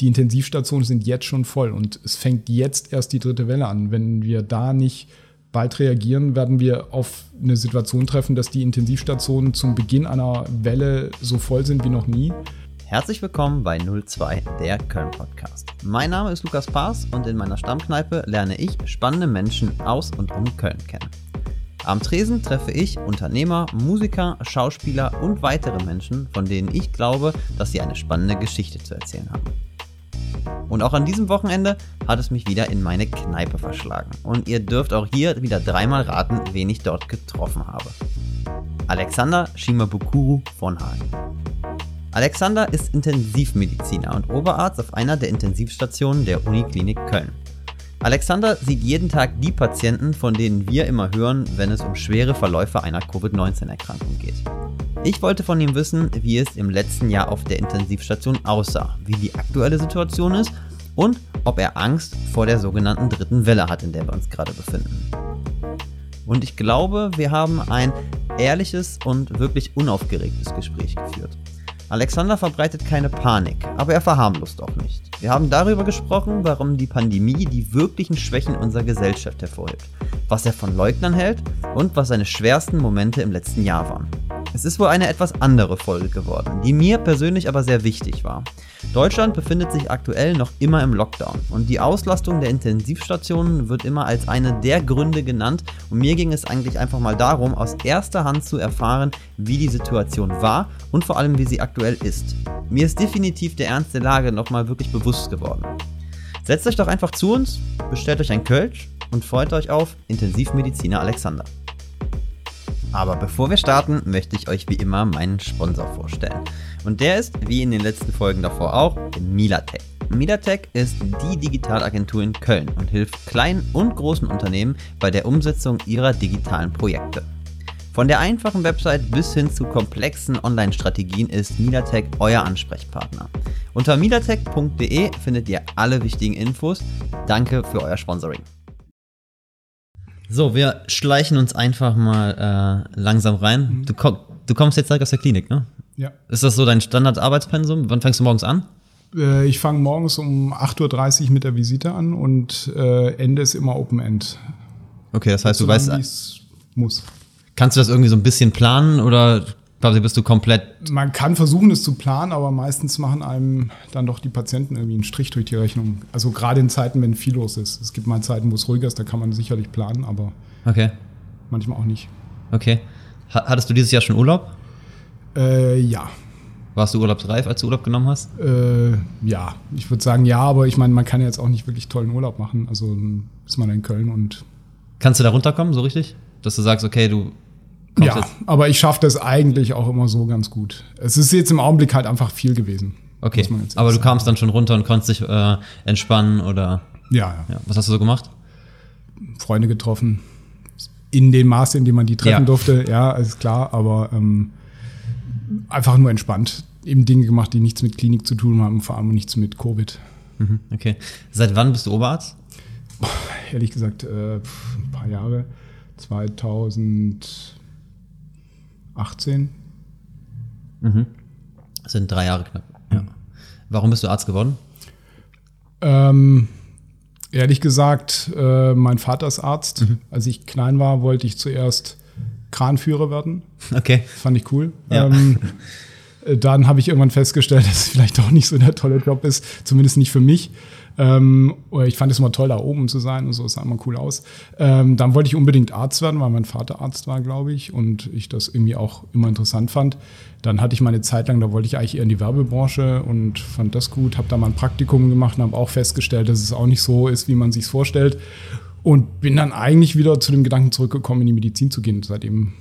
die Intensivstationen sind jetzt schon voll und es fängt jetzt erst die dritte Welle an. Wenn wir da nicht bald reagieren, werden wir auf eine Situation treffen, dass die Intensivstationen zum Beginn einer Welle so voll sind wie noch nie. Herzlich willkommen bei 02, der Köln Podcast. Mein Name ist Lukas Paas und in meiner Stammkneipe lerne ich spannende Menschen aus und um Köln kennen. Am Tresen treffe ich Unternehmer, Musiker, Schauspieler und weitere Menschen, von denen ich glaube, dass sie eine spannende Geschichte zu erzählen haben. Und auch an diesem Wochenende hat es mich wieder in meine Kneipe verschlagen. Und ihr dürft auch hier wieder dreimal raten, wen ich dort getroffen habe. Alexander Shimabukuru von Hagen. Alexander ist Intensivmediziner und Oberarzt auf einer der Intensivstationen der Uniklinik Köln. Alexander sieht jeden Tag die Patienten, von denen wir immer hören, wenn es um schwere Verläufe einer Covid-19-Erkrankung geht. Ich wollte von ihm wissen, wie es im letzten Jahr auf der Intensivstation aussah, wie die aktuelle Situation ist und ob er Angst vor der sogenannten dritten Welle hat, in der wir uns gerade befinden. Und ich glaube, wir haben ein ehrliches und wirklich unaufgeregtes Gespräch geführt. Alexander verbreitet keine Panik, aber er verharmlost auch nicht. Wir haben darüber gesprochen, warum die Pandemie die wirklichen Schwächen unserer Gesellschaft hervorhebt, was er von Leugnern hält und was seine schwersten Momente im letzten Jahr waren. Es ist wohl eine etwas andere Folge geworden, die mir persönlich aber sehr wichtig war. Deutschland befindet sich aktuell noch immer im Lockdown und die Auslastung der Intensivstationen wird immer als eine der Gründe genannt und mir ging es eigentlich einfach mal darum, aus erster Hand zu erfahren, wie die Situation war und vor allem wie sie aktuell ist. Mir ist definitiv der Ernst der Lage nochmal wirklich bewusst geworden. Setzt euch doch einfach zu uns, bestellt euch ein Kölsch und freut euch auf Intensivmediziner Alexander. Aber bevor wir starten, möchte ich euch wie immer meinen Sponsor vorstellen. Und der ist, wie in den letzten Folgen davor auch, Milatech. Milatech ist die Digitalagentur in Köln und hilft kleinen und großen Unternehmen bei der Umsetzung ihrer digitalen Projekte. Von der einfachen Website bis hin zu komplexen Online-Strategien ist Milatech euer Ansprechpartner. Unter milatech.de findet ihr alle wichtigen Infos. Danke für euer Sponsoring. So, wir schleichen uns einfach mal äh, langsam rein. Mhm. Du, komm, du, kommst jetzt direkt aus der Klinik, ne? Ja. Ist das so dein Standardarbeitspensum? Wann fängst du morgens an? Äh, ich fange morgens um 8.30 Uhr mit der Visite an und äh, Ende ist immer Open End. Okay, das heißt, du weißt. muss. Kannst du das irgendwie so ein bisschen planen oder Quasi bist du komplett. Man kann versuchen, es zu planen, aber meistens machen einem dann doch die Patienten irgendwie einen Strich durch die Rechnung. Also gerade in Zeiten, wenn viel los ist. Es gibt mal Zeiten, wo es ruhiger ist, da kann man sicherlich planen, aber okay. manchmal auch nicht. Okay. Hattest du dieses Jahr schon Urlaub? Äh, ja. Warst du urlaubsreif, als du Urlaub genommen hast? Äh, ja, ich würde sagen ja, aber ich meine, man kann ja jetzt auch nicht wirklich tollen Urlaub machen. Also ist man in Köln und. Kannst du da runterkommen, so richtig? Dass du sagst, okay, du ja, jetzt? aber ich schaffe das eigentlich auch immer so ganz gut. Es ist jetzt im Augenblick halt einfach viel gewesen. Okay, aber du kamst dann schon runter und konntest dich äh, entspannen oder? Ja, ja, ja. Was hast du so gemacht? Freunde getroffen. In dem Maße, in dem man die treffen ja. durfte, ja, ist klar, aber ähm, einfach nur entspannt. Eben Dinge gemacht, die nichts mit Klinik zu tun haben, vor allem nichts mit Covid. Mhm, okay. Seit wann bist du Oberarzt? Ehrlich gesagt, äh, ein paar Jahre. 2000 18. Mhm. Das sind drei Jahre knapp. Ja. Warum bist du Arzt geworden? Ähm, ehrlich gesagt, äh, mein Vater ist Arzt. Mhm. Als ich klein war, wollte ich zuerst Kranführer werden. Okay. Fand ich cool. Ja. Ähm, äh, dann habe ich irgendwann festgestellt, dass es vielleicht auch nicht so der tolle Job ist, zumindest nicht für mich. Ähm, ich fand es immer toll, da oben zu sein und so, es sah immer cool aus. Ähm, dann wollte ich unbedingt Arzt werden, weil mein Vater Arzt war, glaube ich, und ich das irgendwie auch immer interessant fand. Dann hatte ich meine Zeit lang, da wollte ich eigentlich eher in die Werbebranche und fand das gut, habe da mal ein Praktikum gemacht und habe auch festgestellt, dass es auch nicht so ist, wie man sich vorstellt. Und bin dann eigentlich wieder zu dem Gedanken zurückgekommen, in die Medizin zu gehen. Seitdem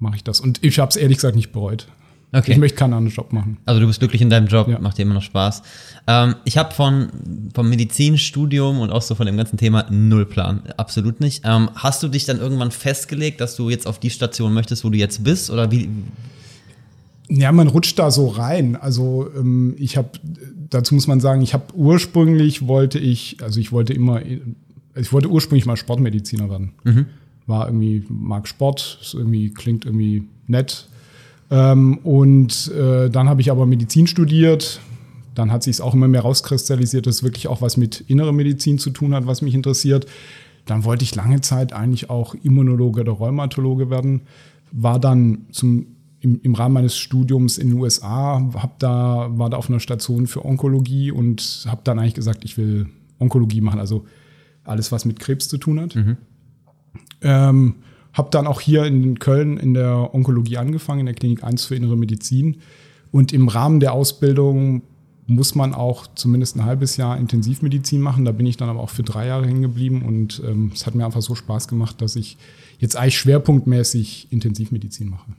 mache ich das. Und ich habe es ehrlich gesagt nicht bereut. Okay. Ich möchte keinen anderen Job machen. Also du bist glücklich in deinem Job, ja. macht dir immer noch Spaß. Ähm, ich habe von vom Medizinstudium und auch so von dem ganzen Thema null Plan, absolut nicht. Ähm, hast du dich dann irgendwann festgelegt, dass du jetzt auf die Station möchtest, wo du jetzt bist, oder wie? Ja, man rutscht da so rein. Also ähm, ich habe, dazu muss man sagen, ich habe ursprünglich wollte ich, also ich wollte immer, ich wollte ursprünglich mal Sportmediziner werden. Mhm. War irgendwie mag Sport, irgendwie klingt irgendwie nett ähm, und äh, dann habe ich aber Medizin studiert, dann hat sich es auch immer mehr rauskristallisiert, dass es wirklich auch was mit innerer Medizin zu tun hat, was mich interessiert. Dann wollte ich lange Zeit eigentlich auch Immunologe oder Rheumatologe werden. War dann zum, im, im Rahmen meines Studiums in den USA, hab da, war da auf einer Station für Onkologie und habe dann eigentlich gesagt, ich will Onkologie machen, also alles, was mit Krebs zu tun hat. Mhm. Ähm, habe dann auch hier in Köln in der Onkologie angefangen, in der Klinik 1 für Innere Medizin. Und im Rahmen der Ausbildung muss man auch zumindest ein halbes Jahr Intensivmedizin machen. Da bin ich dann aber auch für drei Jahre hängen geblieben und ähm, es hat mir einfach so Spaß gemacht, dass ich jetzt eigentlich schwerpunktmäßig Intensivmedizin mache.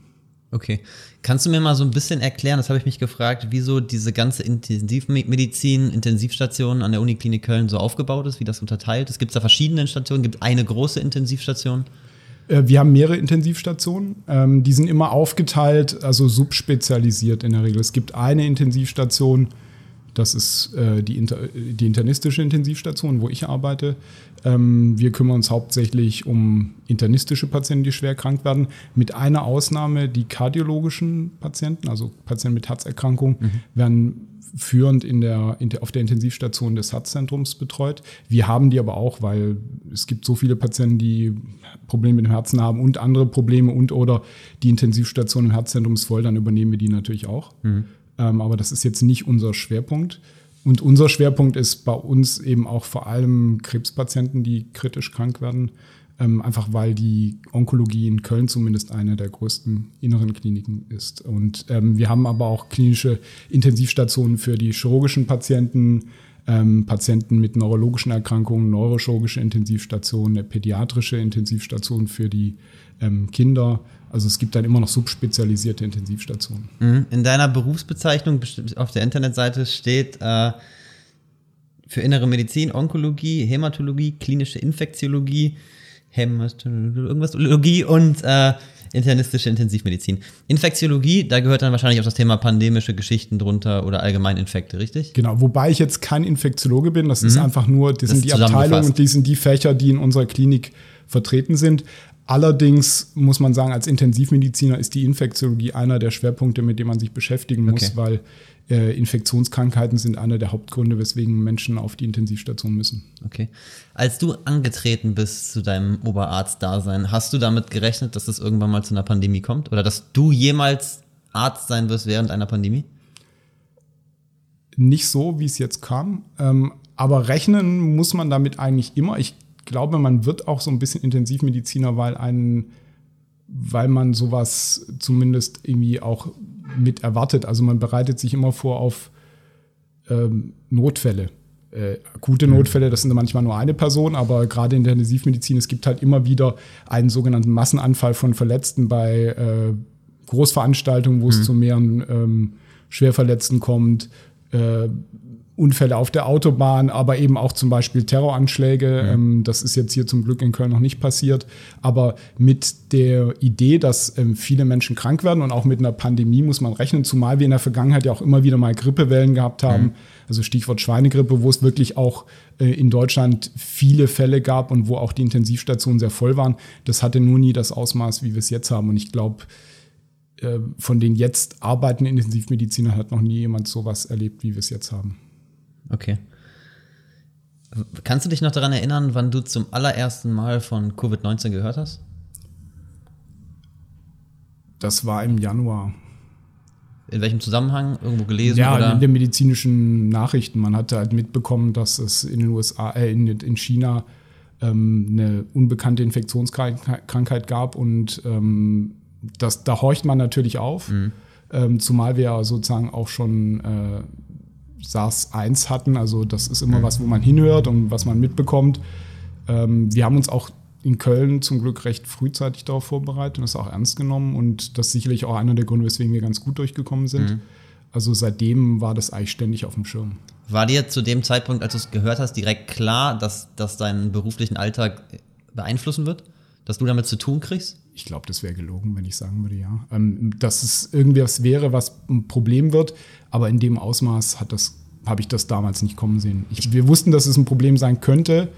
Okay. Kannst du mir mal so ein bisschen erklären, das habe ich mich gefragt, wieso diese ganze Intensivmedizin, Intensivstation an der Uniklinik Köln so aufgebaut ist, wie das unterteilt ist? Gibt es da verschiedene Stationen? Gibt eine große Intensivstation? Äh, wir haben mehrere Intensivstationen. Ähm, die sind immer aufgeteilt, also subspezialisiert in der Regel. Es gibt eine Intensivstation, das ist äh, die, inter, die internistische Intensivstation, wo ich arbeite. Ähm, wir kümmern uns hauptsächlich um internistische Patienten, die schwer krank werden. Mit einer Ausnahme, die kardiologischen Patienten, also Patienten mit Herzerkrankungen, mhm. werden führend in der, in der, auf der Intensivstation des Herzzentrums betreut. Wir haben die aber auch, weil es gibt so viele Patienten, die Probleme mit dem Herzen haben und andere Probleme und oder die Intensivstation im Herzzentrum ist voll, dann übernehmen wir die natürlich auch. Mhm. Ähm, aber das ist jetzt nicht unser Schwerpunkt. Und unser Schwerpunkt ist bei uns eben auch vor allem Krebspatienten, die kritisch krank werden. Ähm, einfach weil die Onkologie in Köln zumindest eine der größten inneren Kliniken ist. Und ähm, wir haben aber auch klinische Intensivstationen für die chirurgischen Patienten, ähm, Patienten mit neurologischen Erkrankungen, neurochirurgische Intensivstationen, eine pädiatrische Intensivstation für die ähm, Kinder also es gibt dann immer noch subspezialisierte Intensivstationen. Mhm. In deiner Berufsbezeichnung auf der Internetseite steht äh, für innere Medizin, Onkologie, Hämatologie, klinische Infektiologie, Hämatologie, irgendwas, Logie und äh, internistische Intensivmedizin. Infektiologie, da gehört dann wahrscheinlich auch das Thema pandemische Geschichten drunter oder allgemein Infekte, richtig? Genau, wobei ich jetzt kein Infektiologe bin, das mhm. ist einfach nur, das, das sind die Abteilungen und die sind die Fächer, die in unserer Klinik vertreten sind. Allerdings muss man sagen, als Intensivmediziner ist die Infektiologie einer der Schwerpunkte, mit dem man sich beschäftigen muss, okay. weil Infektionskrankheiten sind einer der Hauptgründe, weswegen Menschen auf die Intensivstation müssen. Okay. Als du angetreten bist zu deinem Oberarztdasein, hast du damit gerechnet, dass es irgendwann mal zu einer Pandemie kommt? Oder dass du jemals Arzt sein wirst während einer Pandemie? Nicht so, wie es jetzt kam. Ähm, aber rechnen muss man damit eigentlich immer. Ich glaube, man wird auch so ein bisschen Intensivmediziner, weil einen, weil man sowas zumindest irgendwie auch mit erwartet. Also man bereitet sich immer vor auf ähm, Notfälle. Äh, akute Notfälle, das sind manchmal nur eine Person, aber gerade in der Intensivmedizin, es gibt halt immer wieder einen sogenannten Massenanfall von Verletzten bei äh, Großveranstaltungen, wo es mhm. zu mehreren ähm, Schwerverletzten kommt. Äh, Unfälle auf der Autobahn, aber eben auch zum Beispiel Terroranschläge. Mhm. Ähm, das ist jetzt hier zum Glück in Köln noch nicht passiert. Aber mit der Idee, dass ähm, viele Menschen krank werden und auch mit einer Pandemie muss man rechnen, zumal wir in der Vergangenheit ja auch immer wieder mal Grippewellen gehabt haben. Mhm. Also Stichwort Schweinegrippe, wo es wirklich auch äh, in Deutschland viele Fälle gab und wo auch die Intensivstationen sehr voll waren. Das hatte nur nie das Ausmaß, wie wir es jetzt haben. Und ich glaube, äh, von den jetzt arbeitenden Intensivmedizinern hat noch nie jemand sowas erlebt, wie wir es jetzt haben. Okay. Kannst du dich noch daran erinnern, wann du zum allerersten Mal von Covid-19 gehört hast? Das war im Januar. In welchem Zusammenhang? Irgendwo gelesen? Ja, oder? in den medizinischen Nachrichten. Man hatte halt mitbekommen, dass es in den USA, äh, in, in China ähm, eine unbekannte Infektionskrankheit gab und ähm, das, da horcht man natürlich auf. Mhm. Ähm, zumal wir ja sozusagen auch schon äh, SARS-1 hatten. Also das ist immer mhm. was, wo man hinhört und was man mitbekommt. Ähm, wir haben uns auch in Köln zum Glück recht frühzeitig darauf vorbereitet und das auch ernst genommen. Und das ist sicherlich auch einer der Gründe, weswegen wir ganz gut durchgekommen sind. Mhm. Also seitdem war das eigentlich ständig auf dem Schirm. War dir zu dem Zeitpunkt, als du es gehört hast, direkt klar, dass das deinen beruflichen Alltag beeinflussen wird? Dass du damit zu tun kriegst? Ich glaube, das wäre gelogen, wenn ich sagen würde, ja. Ähm, dass es irgendwas wäre, was ein Problem wird, aber in dem Ausmaß hat das, habe ich das damals nicht kommen sehen. Ich, wir wussten, dass es ein Problem sein könnte,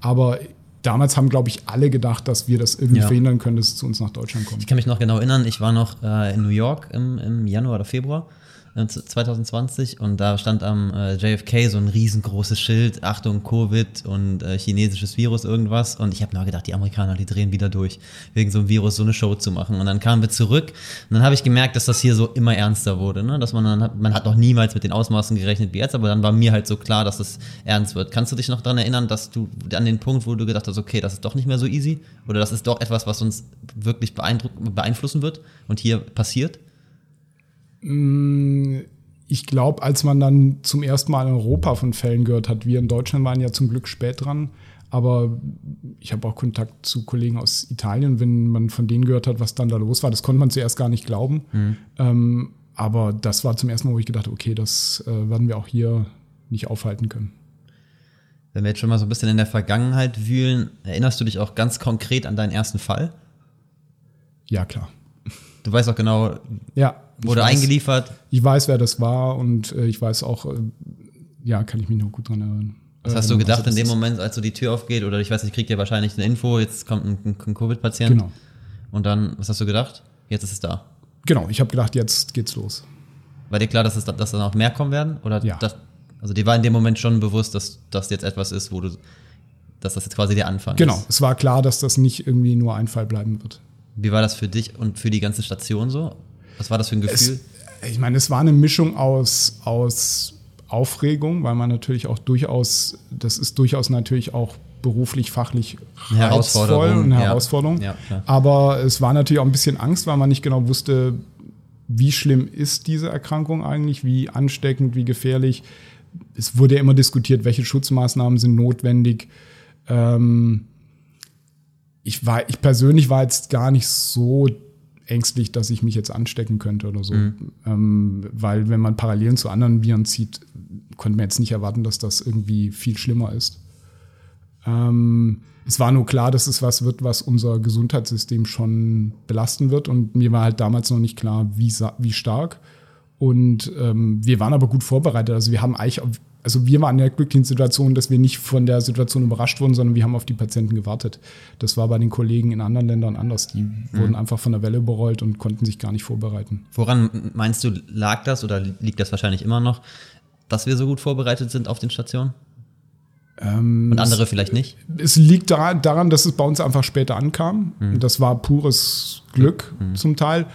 aber damals haben, glaube ich, alle gedacht, dass wir das irgendwie ja. verhindern können, dass es zu uns nach Deutschland kommt. Ich kann mich noch genau erinnern, ich war noch äh, in New York im, im Januar oder Februar 2020 und da stand am äh, JFK so ein riesengroßes Schild, Achtung Covid und äh, chinesisches Virus irgendwas und ich habe nur gedacht, die Amerikaner, die drehen wieder durch, wegen so einem Virus so eine Show zu machen und dann kamen wir zurück und dann habe ich gemerkt, dass das hier so immer ernster wurde, ne? dass man dann hat, man hat noch niemals mit den Ausmaßen gerechnet wie jetzt, aber dann war mir halt so klar, dass es ernst wird. Kannst du dich noch daran erinnern, dass du an den Punkt, wo du gedacht hast, okay, das ist doch nicht mehr so easy oder das ist doch etwas, was uns wirklich beeinflussen wird und hier passiert? Mm, ich glaube, als man dann zum ersten Mal in Europa von Fällen gehört hat, wir in Deutschland waren ja zum Glück spät dran, aber ich habe auch Kontakt zu Kollegen aus Italien, wenn man von denen gehört hat, was dann da los war, das konnte man zuerst gar nicht glauben. Mhm. Ähm, aber das war zum ersten Mal, wo ich gedacht habe, okay, das äh, werden wir auch hier nicht aufhalten können. Wenn wir jetzt schon mal so ein bisschen in der Vergangenheit wühlen, erinnerst du dich auch ganz konkret an deinen ersten Fall? Ja, klar. Du weißt auch genau, ja, wurde weiß, eingeliefert. Ich weiß, wer das war und äh, ich weiß auch, äh, ja, kann ich mich noch gut dran erinnern. Was hast du ähm, gedacht also in dem Moment, als so die Tür aufgeht oder ich weiß nicht, kriegt ihr wahrscheinlich eine Info, jetzt kommt ein, ein Covid-Patient. Genau. Und dann, was hast du gedacht? Jetzt ist es da. Genau, ich habe gedacht, jetzt geht's los. War dir klar, dass, es, dass da noch mehr kommen werden? Oder ja. Das, also dir war in dem Moment schon bewusst, dass das jetzt etwas ist, wo du, dass das jetzt quasi der Anfang genau, ist. Genau, es war klar, dass das nicht irgendwie nur ein Fall bleiben wird. Wie war das für dich und für die ganze Station so? Was war das für ein Gefühl? Es, ich meine, es war eine Mischung aus, aus Aufregung, weil man natürlich auch durchaus, das ist durchaus natürlich auch beruflich, fachlich eine Herausforderung. eine Herausforderung. Ja, Aber es war natürlich auch ein bisschen Angst, weil man nicht genau wusste, wie schlimm ist diese Erkrankung eigentlich, wie ansteckend, wie gefährlich. Es wurde ja immer diskutiert, welche Schutzmaßnahmen sind notwendig. Ähm, ich, war, ich persönlich war jetzt gar nicht so ängstlich, dass ich mich jetzt anstecken könnte oder so. Mhm. Ähm, weil wenn man Parallelen zu anderen Viren zieht, konnte man jetzt nicht erwarten, dass das irgendwie viel schlimmer ist. Ähm, es war nur klar, dass es was wird, was unser Gesundheitssystem schon belasten wird. Und mir war halt damals noch nicht klar, wie, wie stark. Und ähm, wir waren aber gut vorbereitet. Also wir haben eigentlich also wir waren in der glücklichen Situation, dass wir nicht von der Situation überrascht wurden, sondern wir haben auf die Patienten gewartet. Das war bei den Kollegen in anderen Ländern anders. Die mhm. wurden einfach von der Welle überrollt und konnten sich gar nicht vorbereiten. Woran meinst du, lag das oder liegt das wahrscheinlich immer noch, dass wir so gut vorbereitet sind auf den Stationen? Ähm, und andere es, vielleicht nicht? Es liegt daran, dass es bei uns einfach später ankam. Mhm. Das war pures Glück mhm. zum Teil.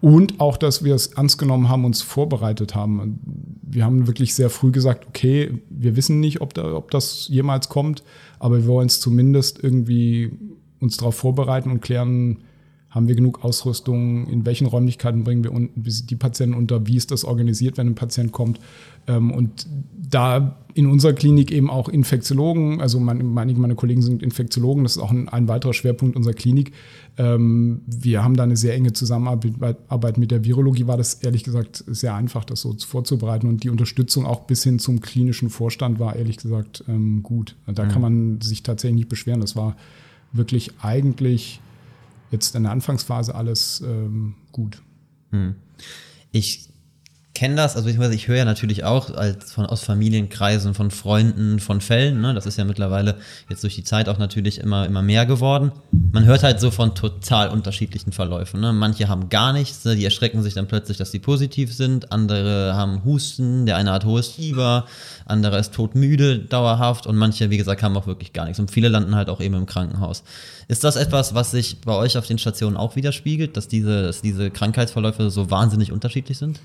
Und auch, dass wir es ernst genommen haben, uns vorbereitet haben. Wir haben wirklich sehr früh gesagt, okay, wir wissen nicht, ob, da, ob das jemals kommt, aber wir wollen es zumindest irgendwie uns darauf vorbereiten und klären, haben wir genug Ausrüstung, in welchen Räumlichkeiten bringen wir die Patienten unter, wie ist das organisiert, wenn ein Patient kommt. Ähm, und da in unserer Klinik eben auch Infektiologen, also einige meine Kollegen sind Infektiologen, das ist auch ein, ein weiterer Schwerpunkt unserer Klinik. Ähm, wir haben da eine sehr enge Zusammenarbeit mit der Virologie, war das ehrlich gesagt sehr einfach, das so vorzubereiten. Und die Unterstützung auch bis hin zum klinischen Vorstand war ehrlich gesagt ähm, gut. Da kann man sich tatsächlich nicht beschweren. Das war wirklich eigentlich jetzt in der Anfangsphase alles ähm, gut. Hm. Ich kenne das, also ich, höre ja natürlich auch als von, aus Familienkreisen, von Freunden, von Fällen, ne? das ist ja mittlerweile jetzt durch die Zeit auch natürlich immer, immer mehr geworden. Man hört halt so von total unterschiedlichen Verläufen. Ne? Manche haben gar nichts, ne? die erschrecken sich dann plötzlich, dass sie positiv sind, andere haben Husten, der eine hat hohes Fieber, andere ist todmüde dauerhaft und manche, wie gesagt, haben auch wirklich gar nichts. Und viele landen halt auch eben im Krankenhaus. Ist das etwas, was sich bei euch auf den Stationen auch widerspiegelt, dass diese, dass diese Krankheitsverläufe so wahnsinnig unterschiedlich sind?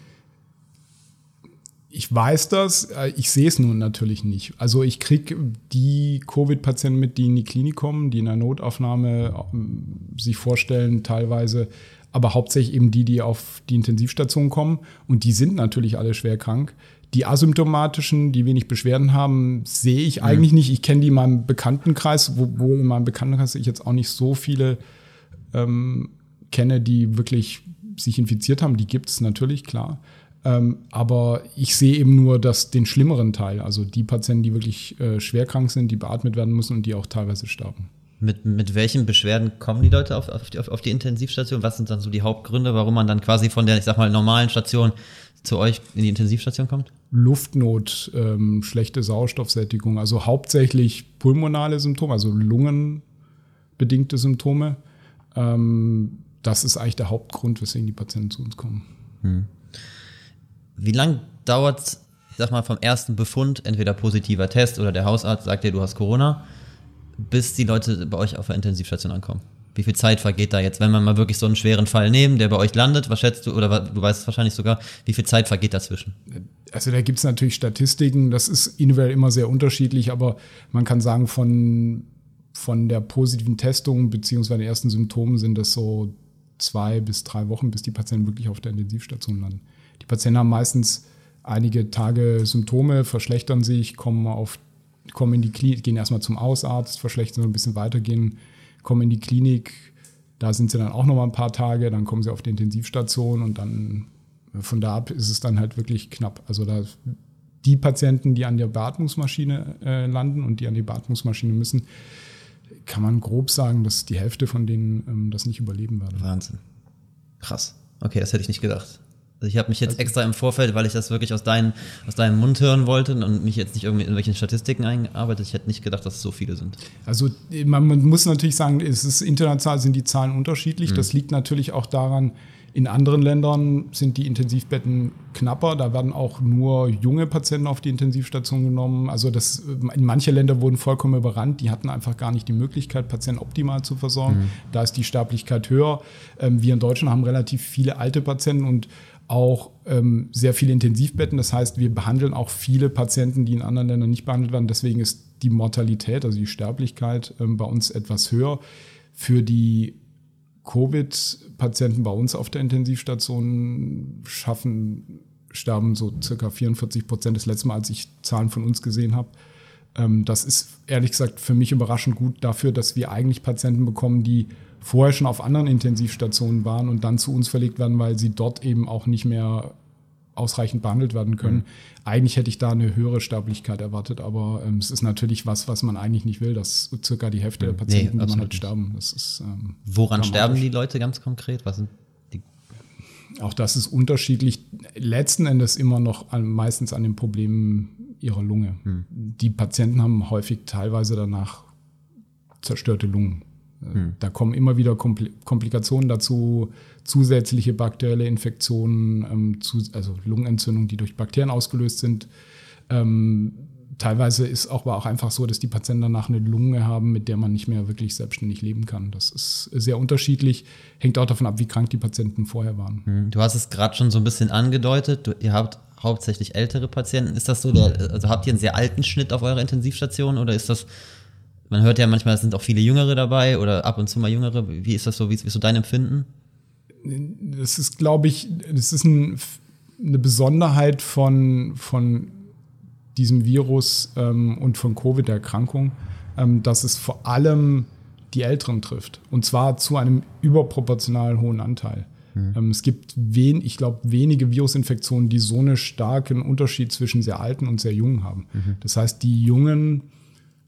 Ich weiß das, äh, ich sehe es nun natürlich nicht. Also ich kriege die Covid-Patienten mit, die in die Klinik kommen, die in der Notaufnahme ähm, sich vorstellen, teilweise, aber hauptsächlich eben die, die auf die Intensivstation kommen. Und die sind natürlich alle schwer krank. Die asymptomatischen, die wenig Beschwerden haben, sehe ich mhm. eigentlich nicht. Ich kenne die in meinem Bekanntenkreis, wo in meinem Bekanntenkreis ich jetzt auch nicht so viele ähm, kenne, die wirklich sich infiziert haben. Die gibt es natürlich, klar. Ähm, aber ich sehe eben nur das, den schlimmeren Teil, also die Patienten, die wirklich äh, schwer krank sind, die beatmet werden müssen und die auch teilweise sterben. Mit, mit welchen Beschwerden kommen die Leute auf, auf, die, auf die Intensivstation? Was sind dann so die Hauptgründe, warum man dann quasi von der, ich sag mal, normalen Station zu euch in die Intensivstation kommt? Luftnot, ähm, schlechte Sauerstoffsättigung, also hauptsächlich pulmonale Symptome, also lungenbedingte Symptome. Ähm, das ist eigentlich der Hauptgrund, weswegen die Patienten zu uns kommen. Hm. Wie lange dauert es, sag mal, vom ersten Befund, entweder positiver Test oder der Hausarzt sagt dir, du hast Corona, bis die Leute bei euch auf der Intensivstation ankommen? Wie viel Zeit vergeht da jetzt, wenn wir mal wirklich so einen schweren Fall nehmen, der bei euch landet? Was schätzt du, oder du weißt es wahrscheinlich sogar, wie viel Zeit vergeht dazwischen? Also da gibt es natürlich Statistiken, das ist individuell immer sehr unterschiedlich, aber man kann sagen, von, von der positiven Testung beziehungsweise den ersten Symptomen sind das so zwei bis drei Wochen, bis die Patienten wirklich auf der Intensivstation landen. Die Patienten haben meistens einige Tage Symptome, verschlechtern sich, kommen auf kommen in die Klinik, gehen erstmal zum Hausarzt, verschlechtern so ein bisschen weitergehen, kommen in die Klinik, da sind sie dann auch noch mal ein paar Tage, dann kommen sie auf die Intensivstation und dann von da ab ist es dann halt wirklich knapp. Also da die Patienten, die an der Beatmungsmaschine äh, landen und die an die Beatmungsmaschine müssen, kann man grob sagen, dass die Hälfte von denen ähm, das nicht überleben werden. Wahnsinn. Krass. Okay, das hätte ich nicht gedacht. Also ich habe mich jetzt also extra im Vorfeld, weil ich das wirklich aus, dein, aus deinem Mund hören wollte und mich jetzt nicht irgendwie in irgendwelchen Statistiken eingearbeitet. Ich hätte nicht gedacht, dass es so viele sind. Also man, man muss natürlich sagen, es ist international sind die Zahlen unterschiedlich. Mhm. Das liegt natürlich auch daran, in anderen Ländern sind die Intensivbetten knapper. Da werden auch nur junge Patienten auf die Intensivstation genommen. Also das, in manche Länder wurden vollkommen überrannt. Die hatten einfach gar nicht die Möglichkeit, Patienten optimal zu versorgen. Mhm. Da ist die Sterblichkeit höher. Ähm, wir in Deutschland haben relativ viele alte Patienten und auch ähm, sehr viele Intensivbetten. Das heißt, wir behandeln auch viele Patienten, die in anderen Ländern nicht behandelt werden. Deswegen ist die Mortalität, also die Sterblichkeit ähm, bei uns etwas höher. Für die Covid-Patienten bei uns auf der Intensivstation schaffen, sterben so circa 44 Prozent das letzte Mal, als ich Zahlen von uns gesehen habe. Ähm, das ist ehrlich gesagt für mich überraschend gut dafür, dass wir eigentlich Patienten bekommen, die vorher schon auf anderen Intensivstationen waren und dann zu uns verlegt werden, weil sie dort eben auch nicht mehr ausreichend behandelt werden können. Mhm. Eigentlich hätte ich da eine höhere Sterblichkeit erwartet, aber ähm, es ist natürlich was, was man eigentlich nicht will, dass circa die Hälfte der mhm. Patienten, nee, die man hat, sterben. Das ist, ähm, Woran sterben die Leute ganz konkret? Was sind die? Auch das ist unterschiedlich. Letzten Endes immer noch an, meistens an den Problemen ihrer Lunge. Mhm. Die Patienten haben häufig teilweise danach zerstörte Lungen. Hm. Da kommen immer wieder Komplikationen dazu, zusätzliche bakterielle Infektionen, ähm, also Lungenentzündungen, die durch Bakterien ausgelöst sind. Ähm, teilweise ist auch, aber auch einfach so, dass die Patienten danach eine Lunge haben, mit der man nicht mehr wirklich selbstständig leben kann. Das ist sehr unterschiedlich, hängt auch davon ab, wie krank die Patienten vorher waren. Hm. Du hast es gerade schon so ein bisschen angedeutet. Du, ihr habt hauptsächlich ältere Patienten. Ist das so? Der, also habt ihr einen sehr alten Schnitt auf eurer Intensivstation oder ist das man hört ja manchmal, es sind auch viele Jüngere dabei oder ab und zu mal Jüngere. Wie ist das so? Wie ist, so dein Empfinden? Das ist, glaube ich, das ist ein, eine Besonderheit von, von diesem Virus ähm, und von Covid-Erkrankung, ähm, dass es vor allem die Älteren trifft. Und zwar zu einem überproportional hohen Anteil. Mhm. Ähm, es gibt wen, ich glaube, wenige Virusinfektionen, die so einen starken Unterschied zwischen sehr alten und sehr jungen haben. Mhm. Das heißt, die Jungen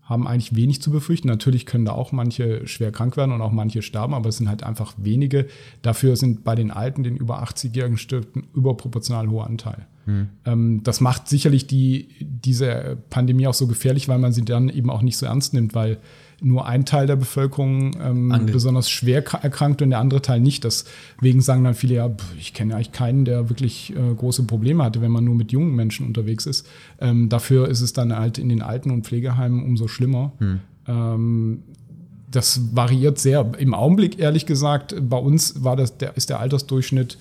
haben eigentlich wenig zu befürchten. Natürlich können da auch manche schwer krank werden und auch manche sterben, aber es sind halt einfach wenige. Dafür sind bei den Alten, den über 80-Jährigen stirbt, ein überproportional hoher Anteil. Hm. das macht sicherlich die, diese Pandemie auch so gefährlich, weil man sie dann eben auch nicht so ernst nimmt, weil nur ein Teil der Bevölkerung ähm, besonders schwer erkrankt und der andere Teil nicht. Deswegen sagen dann viele, ja, ich kenne eigentlich keinen, der wirklich äh, große Probleme hatte, wenn man nur mit jungen Menschen unterwegs ist. Ähm, dafür ist es dann halt in den Alten- und Pflegeheimen umso schlimmer. Hm. Ähm, das variiert sehr. Im Augenblick, ehrlich gesagt, bei uns war das, der, ist der Altersdurchschnitt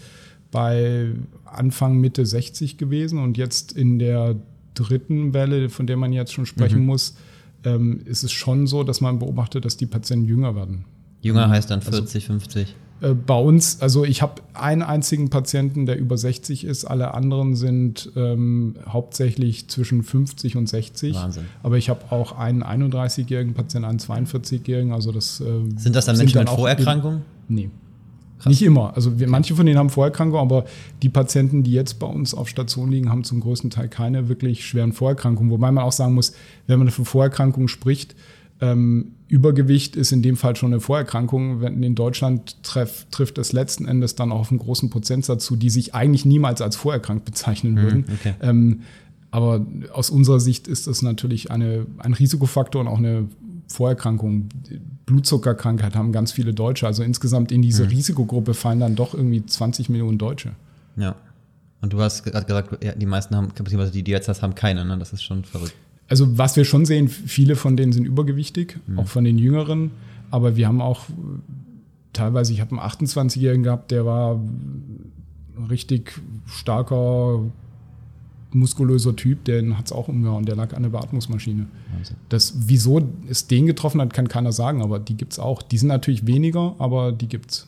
bei Anfang, Mitte 60 gewesen und jetzt in der dritten Welle, von der man jetzt schon sprechen mhm. muss, ähm, ist es schon so, dass man beobachtet, dass die Patienten jünger werden. Jünger heißt dann 40, also, 50? Äh, bei uns, also ich habe einen einzigen Patienten, der über 60 ist, alle anderen sind ähm, hauptsächlich zwischen 50 und 60. Wahnsinn. Aber ich habe auch einen 31-jährigen Patienten, einen 42-jährigen. Also das, äh, sind das dann Menschen mit Vorerkrankungen? Nee. Krass. Nicht immer. Also wir, manche von denen haben Vorerkrankungen, aber die Patienten, die jetzt bei uns auf Station liegen, haben zum größten Teil keine wirklich schweren Vorerkrankungen. Wobei man auch sagen muss, wenn man von Vorerkrankungen spricht, ähm, Übergewicht ist in dem Fall schon eine Vorerkrankung. In Deutschland treff, trifft es letzten Endes dann auch auf einen großen Prozentsatz zu, die sich eigentlich niemals als vorerkrankt bezeichnen mhm, würden. Okay. Ähm, aber aus unserer Sicht ist das natürlich eine, ein Risikofaktor und auch eine Vorerkrankung. Blutzuckerkrankheit haben ganz viele Deutsche. Also insgesamt in diese mhm. Risikogruppe fallen dann doch irgendwie 20 Millionen Deutsche. Ja. Und du hast gerade gesagt, ja, die meisten haben, beziehungsweise die, die jetzt hast, haben keine, ne? Das ist schon verrückt. Also was wir schon sehen, viele von denen sind übergewichtig, mhm. auch von den Jüngeren. Aber wir haben auch teilweise, ich habe einen 28-Jährigen gehabt, der war richtig starker, muskulöser Typ, den hat es auch umgehauen, der lag an der Beatmungsmaschine. Also. Das, wieso es den getroffen hat, kann keiner sagen, aber die gibt es auch. Die sind natürlich weniger, aber die gibt es.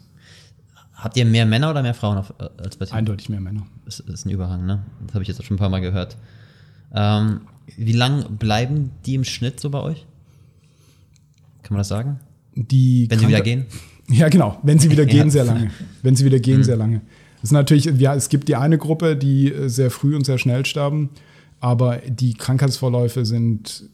Habt ihr mehr Männer oder mehr Frauen auf, äh, als bei dir? Eindeutig mehr Männer. Das ist ein Überhang, ne? Das habe ich jetzt schon ein paar Mal gehört. Ähm, wie lange bleiben die im Schnitt so bei euch? Kann man das sagen? Die Wenn sie wieder gehen? Ja, genau. Wenn sie wieder gehen, sehr lange. Wenn sie wieder gehen, mhm. sehr lange. Es ist natürlich, ja, es gibt die eine Gruppe, die äh, sehr früh und sehr schnell sterben, aber die Krankheitsvorläufe sind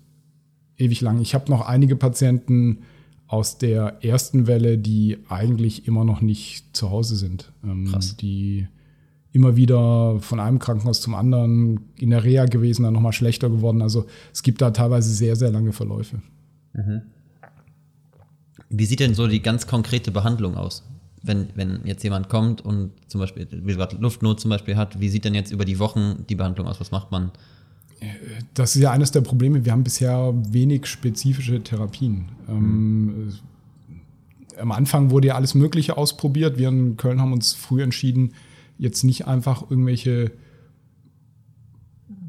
ewig lang. Ich habe noch einige Patienten aus der ersten Welle, die eigentlich immer noch nicht zu Hause sind. Ähm, Krass. Die immer wieder von einem Krankenhaus zum anderen in der Reha gewesen, dann nochmal schlechter geworden. Also es gibt da teilweise sehr, sehr lange Verläufe. Mhm. Wie sieht denn so die ganz konkrete Behandlung aus? Wenn, wenn jetzt jemand kommt und zum Beispiel, wie gesagt, Luftnot zum Beispiel hat, wie sieht denn jetzt über die Wochen die Behandlung aus? Was macht man? Das ist ja eines der Probleme. Wir haben bisher wenig spezifische Therapien. Mhm. Ähm, am Anfang wurde ja alles Mögliche ausprobiert. Wir in Köln haben uns früh entschieden, jetzt nicht einfach irgendwelche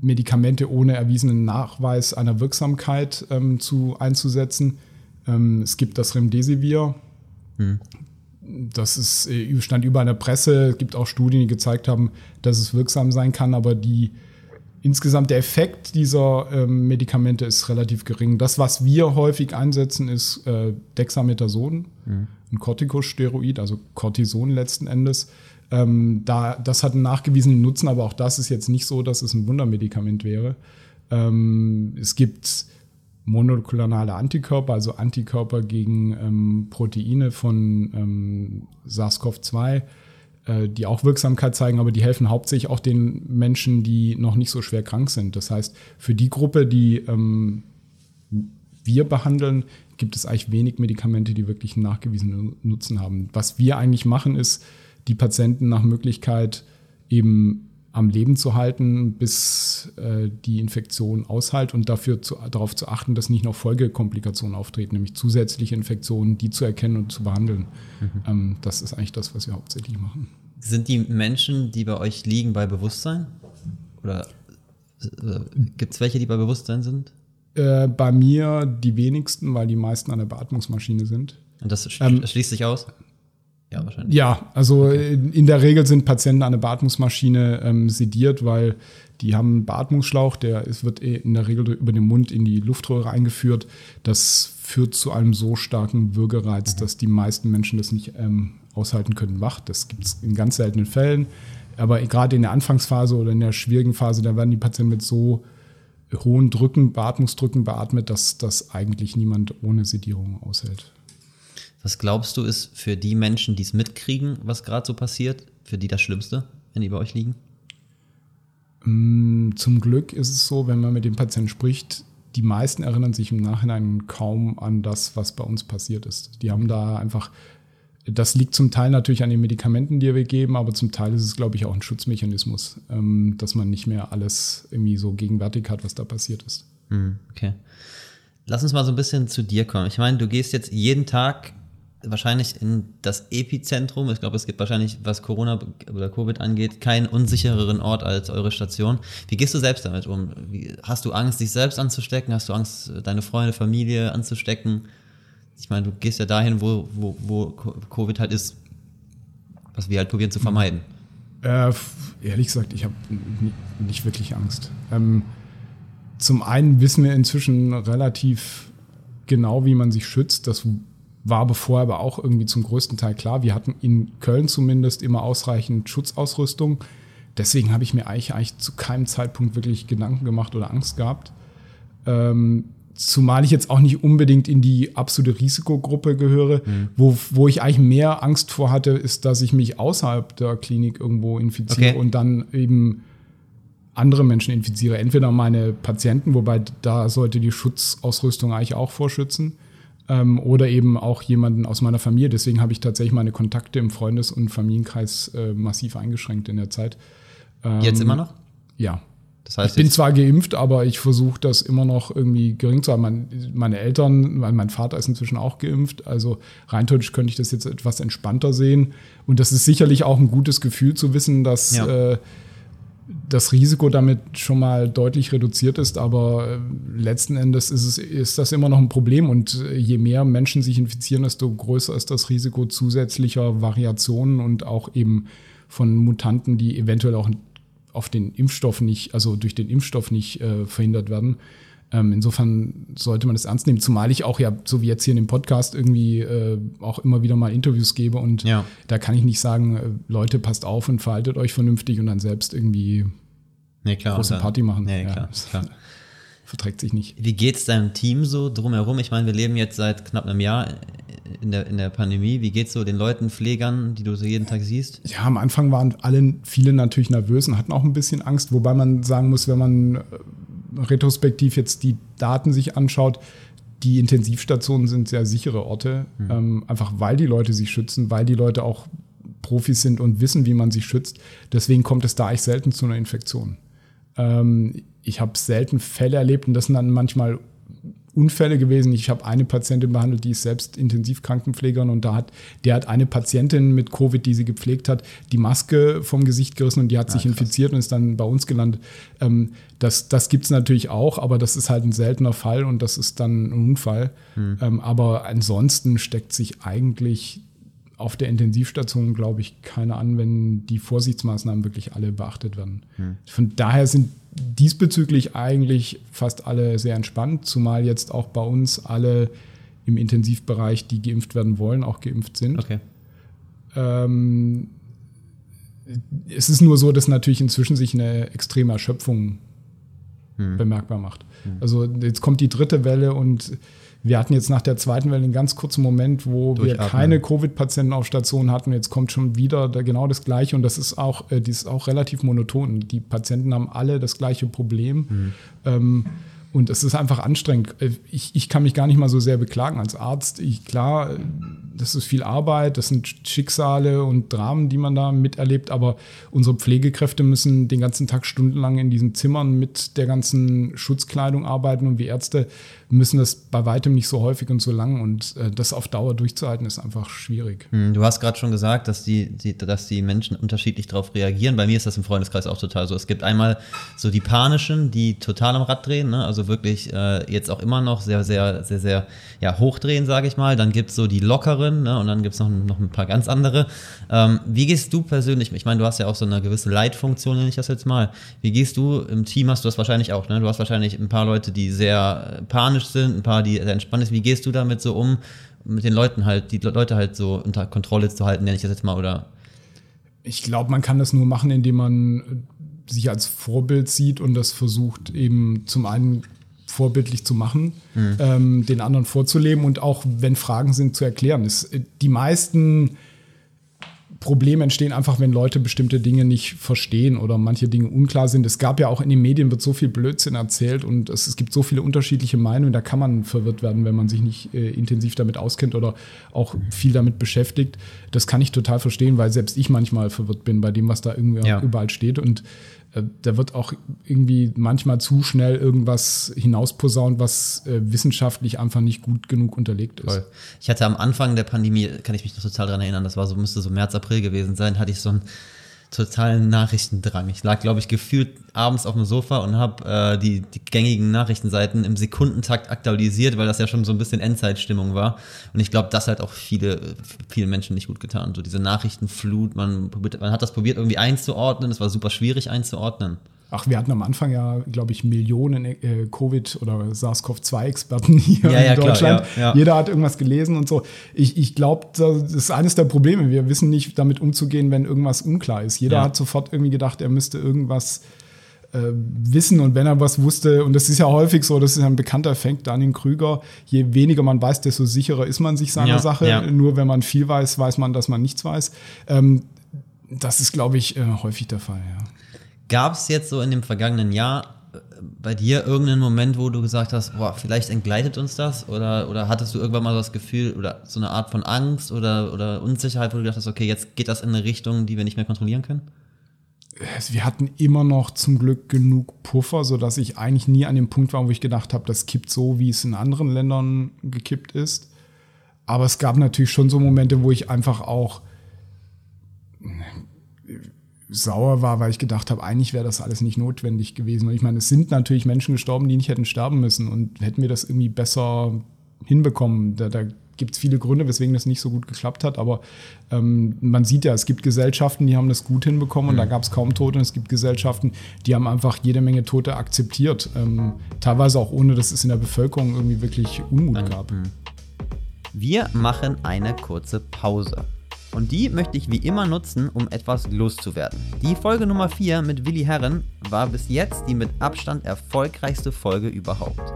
Medikamente ohne erwiesenen Nachweis einer Wirksamkeit ähm, zu, einzusetzen, ähm, es gibt das Remdesivir. Das ist, äh, stand überall in der Presse. Es gibt auch Studien, die gezeigt haben, dass es wirksam sein kann, aber die, insgesamt der Effekt dieser ähm, Medikamente ist relativ gering. Das, was wir häufig einsetzen, ist äh, Dexamethason, mhm. ein Corticosteroid, also Cortison letzten Endes. Ähm, da, das hat einen nachgewiesenen Nutzen, aber auch das ist jetzt nicht so, dass es ein Wundermedikament wäre. Ähm, es gibt monoklonale Antikörper, also Antikörper gegen ähm, Proteine von ähm, SARS-CoV-2, äh, die auch Wirksamkeit zeigen, aber die helfen hauptsächlich auch den Menschen, die noch nicht so schwer krank sind. Das heißt, für die Gruppe, die ähm, wir behandeln, gibt es eigentlich wenig Medikamente, die wirklich einen nachgewiesenen Nutzen haben. Was wir eigentlich machen, ist, die Patienten nach Möglichkeit eben am Leben zu halten, bis äh, die Infektion aushält und dafür zu, darauf zu achten, dass nicht noch Folgekomplikationen auftreten, nämlich zusätzliche Infektionen, die zu erkennen und zu behandeln. Mhm. Ähm, das ist eigentlich das, was wir hauptsächlich machen. Sind die Menschen, die bei euch liegen, bei Bewusstsein? Oder äh, gibt es welche, die bei Bewusstsein sind? Äh, bei mir die wenigsten, weil die meisten an der Beatmungsmaschine sind. Und das sch ähm, schließt sich aus? Ja, wahrscheinlich. Ja, also okay. in der Regel sind Patienten an der Beatmungsmaschine ähm, sediert, weil die haben einen Beatmungsschlauch, der ist, wird eh in der Regel über den Mund in die Luftröhre eingeführt. Das führt zu einem so starken Würgereiz, mhm. dass die meisten Menschen das nicht ähm, aushalten können wach. Das gibt es in ganz seltenen Fällen. Aber gerade in der Anfangsphase oder in der schwierigen Phase, da werden die Patienten mit so hohen Drücken, Beatmungsdrücken beatmet, dass das eigentlich niemand ohne Sedierung aushält. Was glaubst du, ist für die Menschen, die es mitkriegen, was gerade so passiert, für die das Schlimmste, wenn die bei euch liegen? Mm, zum Glück ist es so, wenn man mit dem Patienten spricht, die meisten erinnern sich im Nachhinein kaum an das, was bei uns passiert ist. Die haben da einfach, das liegt zum Teil natürlich an den Medikamenten, die wir geben, aber zum Teil ist es, glaube ich, auch ein Schutzmechanismus, ähm, dass man nicht mehr alles irgendwie so gegenwärtig hat, was da passiert ist. Hm, okay. Lass uns mal so ein bisschen zu dir kommen. Ich meine, du gehst jetzt jeden Tag wahrscheinlich in das Epizentrum. Ich glaube, es gibt wahrscheinlich, was Corona oder Covid angeht, keinen unsichereren Ort als eure Station. Wie gehst du selbst damit um? Wie, hast du Angst, dich selbst anzustecken? Hast du Angst, deine Freunde, Familie anzustecken? Ich meine, du gehst ja dahin, wo, wo, wo Covid halt ist, was wir halt probieren zu vermeiden. Äh, ehrlich gesagt, ich habe nicht wirklich Angst. Ähm, zum einen wissen wir inzwischen relativ genau, wie man sich schützt. Das war bevor aber auch irgendwie zum größten Teil klar. Wir hatten in Köln zumindest immer ausreichend Schutzausrüstung. Deswegen habe ich mir eigentlich, eigentlich zu keinem Zeitpunkt wirklich Gedanken gemacht oder Angst gehabt. Ähm, zumal ich jetzt auch nicht unbedingt in die absolute Risikogruppe gehöre. Mhm. Wo, wo ich eigentlich mehr Angst vor hatte, ist, dass ich mich außerhalb der Klinik irgendwo infiziere okay. und dann eben andere Menschen infiziere. Entweder meine Patienten, wobei da sollte die Schutzausrüstung eigentlich auch vorschützen ähm, oder eben auch jemanden aus meiner Familie. Deswegen habe ich tatsächlich meine Kontakte im Freundes- und Familienkreis äh, massiv eingeschränkt in der Zeit. Jetzt immer noch? Ja. Das heißt, ich bin zwar geimpft, aber ich versuche das immer noch irgendwie gering zu haben. Mein, meine Eltern, mein, mein Vater ist inzwischen auch geimpft, also rein theoretisch könnte ich das jetzt etwas entspannter sehen. Und das ist sicherlich auch ein gutes Gefühl zu wissen, dass Ja. äh, das Risiko damit schon mal deutlich reduziert ist, aber äh, letzten Endes ist, es, ist das immer noch ein Problem und äh, je mehr Menschen sich infizieren, desto größer ist das Risiko zusätzlicher Variationen und auch eben von Mutanten, die eventuell auch auf den Impfstoff nicht, also durch den Impfstoff nicht äh, verhindert werden. Ähm, insofern sollte man das ernst nehmen, zumal ich auch ja, so wie jetzt hier in dem Podcast, irgendwie äh, auch immer wieder mal Interviews gebe und Ja. da kann ich nicht sagen, äh, Leute, passt auf und verhaltet euch vernünftig und dann selbst irgendwie Nee, klar. große dann- Party machen. Nee, Ja, klar, klar. verträgt sich nicht. Wie geht's deinem Team so drumherum? Ich meine, wir leben jetzt seit knapp einem Jahr in der, in der Pandemie. Wie geht's so den Leuten, Pflegern, die du so jeden Tag siehst? Ja, am Anfang waren alle, viele natürlich nervös und hatten auch ein bisschen Angst, wobei man sagen muss, wenn man äh, retrospektiv jetzt die Daten sich anschaut, die Intensivstationen sind sehr sichere Orte, ähm, einfach weil die Leute sich schützen, weil die Leute auch Profis sind und wissen, wie man sich schützt. Deswegen kommt es da eigentlich selten zu einer Infektion. Ähm, ich habe selten Fälle erlebt und das sind dann manchmal Unfälle gewesen. Ich habe eine Patientin behandelt, die ist selbst Intensivkrankenpflegerin und da hat, der hat eine Patientin mit Covid, die sie gepflegt hat, die Maske vom Gesicht gerissen und die hat sich infiziert und ist dann bei uns gelandet. Ähm, das das gibt es natürlich auch, aber das ist halt ein seltener Fall und das ist dann ein Unfall. Ähm, aber ansonsten steckt sich eigentlich auf der Intensivstation, glaube ich, keiner an, wenn die Vorsichtsmaßnahmen wirklich alle beachtet werden. Von daher sind diesbezüglich eigentlich fast alle sehr entspannt, zumal jetzt auch bei uns alle im Intensivbereich, die geimpft werden wollen, auch geimpft sind. Okay. Ähm, es ist nur so, dass natürlich inzwischen sich eine extreme Erschöpfung bemerkbar macht. Also jetzt kommt die dritte Welle und wir hatten jetzt nach der zweiten Welle einen ganz kurzen Moment, wo wir Durchatmen. keine Covid-Patienten auf Station hatten. Jetzt kommt schon wieder genau das Gleiche und das ist auch, äh, dies ist auch relativ monoton. Die Patienten haben alle das gleiche Problem. Ähm, und es ist einfach anstrengend. Äh, Ich, ich kann mich gar nicht mal so sehr beklagen als Arzt. Ich, klar, äh, das ist viel Arbeit, das sind Schicksale und Dramen, die man da miterlebt, aber unsere Pflegekräfte müssen den ganzen Tag stundenlang in diesen Zimmern mit der ganzen Schutzkleidung arbeiten und wir Ärzte müssen das bei weitem nicht so häufig und so lang und äh, das auf Dauer durchzuhalten ist einfach schwierig. Hm, Du hast gerade schon gesagt, dass die, die, dass die Menschen unterschiedlich darauf reagieren. Bei mir ist das im Freundeskreis auch total so. Es gibt einmal so die panischen, die total am Rad drehen, ne? also wirklich äh, jetzt auch immer noch sehr, sehr, sehr, sehr ja, hochdrehen, sage ich mal. Dann gibt es so die lockeren ne? und dann gibt es noch, noch ein paar ganz andere. Ähm, wie gehst du persönlich, ich meine, du hast ja auch so eine gewisse Leitfunktion, nenne ich das jetzt mal. Wie gehst du im Team, hast du das wahrscheinlich auch, ne? Du hast wahrscheinlich ein paar Leute, die sehr äh, panisch sind, ein paar, die sehr entspannt sind. Wie gehst du damit so um? mit den Leuten halt, die Leute halt so unter Kontrolle zu halten, nenne ich das jetzt mal, oder? Ich glaube, man kann das nur machen, indem man äh, sich als Vorbild sieht und das versucht eben zum einen vorbildlich zu machen, ähm, den anderen vorzuleben und auch, wenn Fragen sind, zu erklären. Es, äh, die meisten Probleme entstehen einfach, wenn Leute bestimmte Dinge nicht verstehen oder manche Dinge unklar sind. Es gab ja auch in den Medien wird so viel Blödsinn erzählt und es, es gibt so viele unterschiedliche Meinungen, da kann man verwirrt werden, wenn man sich nicht äh, intensiv damit auskennt oder auch viel damit beschäftigt. Das kann ich total verstehen, weil selbst ich manchmal verwirrt bin bei dem, was da irgendwie Ja. überall steht und da wird auch irgendwie manchmal zu schnell irgendwas hinausposaunt, was äh, wissenschaftlich einfach nicht gut genug unterlegt ist. Voll. Ich hatte am Anfang der Pandemie, kann ich mich noch total dran erinnern, das war so, müsste so März, April gewesen sein, hatte ich so einen totalen Nachrichtendrang. Ich lag, glaube ich, gefühlt abends auf dem Sofa und habe äh, die, die gängigen Nachrichtenseiten im Sekundentakt aktualisiert, weil das ja schon so ein bisschen Endzeitstimmung war. Und ich glaube, das hat auch viele, viele Menschen nicht gut getan. So diese Nachrichtenflut, man, man hat das probiert irgendwie einzuordnen, es war super schwierig einzuordnen. Ach, wir hatten am Anfang ja, glaube ich, Millionen äh, Covid- oder SARS-CoV-2-Experten hier Ja, ja, in klar, Deutschland. ja, ja. Jeder hat irgendwas gelesen und so. Ich, ich glaube, das ist eines der Probleme. Wir wissen nicht damit umzugehen, wenn irgendwas unklar ist. Jeder hat sofort irgendwie gedacht, er müsste irgendwas äh, wissen und wenn er was wusste, und das ist ja häufig so, das ist ja ein bekannter Effekt, Daniel Krüger, je weniger man weiß, desto sicherer ist man sich seiner Sache. Nur wenn man viel weiß, weiß man, dass man nichts weiß. Ähm, das ist, glaube ich, äh, häufig der Fall, ja. Gab es jetzt so in dem vergangenen Jahr äh, bei dir irgendeinen Moment, wo du gesagt hast, boah, vielleicht entgleitet uns das? Oder, oder hattest du irgendwann mal so das Gefühl oder so eine Art von Angst oder, oder Unsicherheit, wo du gedacht hast, okay, jetzt geht das in eine Richtung, die wir nicht mehr kontrollieren können? wir hatten immer noch zum Glück genug Puffer, sodass ich eigentlich nie an dem Punkt war, wo ich gedacht habe, das kippt so, wie es in anderen Ländern gekippt ist. Aber es gab natürlich schon so Momente, wo ich einfach auch sauer war, weil ich gedacht habe, eigentlich wäre das alles nicht notwendig gewesen. Und ich meine, es sind natürlich Menschen gestorben, die nicht hätten sterben müssen. Und hätten wir das irgendwie besser hinbekommen, da, da gibt es viele Gründe, weswegen das nicht so gut geklappt hat. Aber ähm, man sieht ja, es gibt Gesellschaften, die haben das gut hinbekommen und mhm. da gab es kaum Tote. Und es gibt Gesellschaften, die haben einfach jede Menge Tote akzeptiert. Ähm, teilweise auch ohne, dass es in der Bevölkerung irgendwie wirklich Unmut gab. Mhm. Wir machen eine kurze Pause. Und die möchte ich wie immer nutzen, um etwas loszuwerden. Die Folge Nummer 4 mit Willi Herren war bis jetzt die mit Abstand erfolgreichste Folge überhaupt.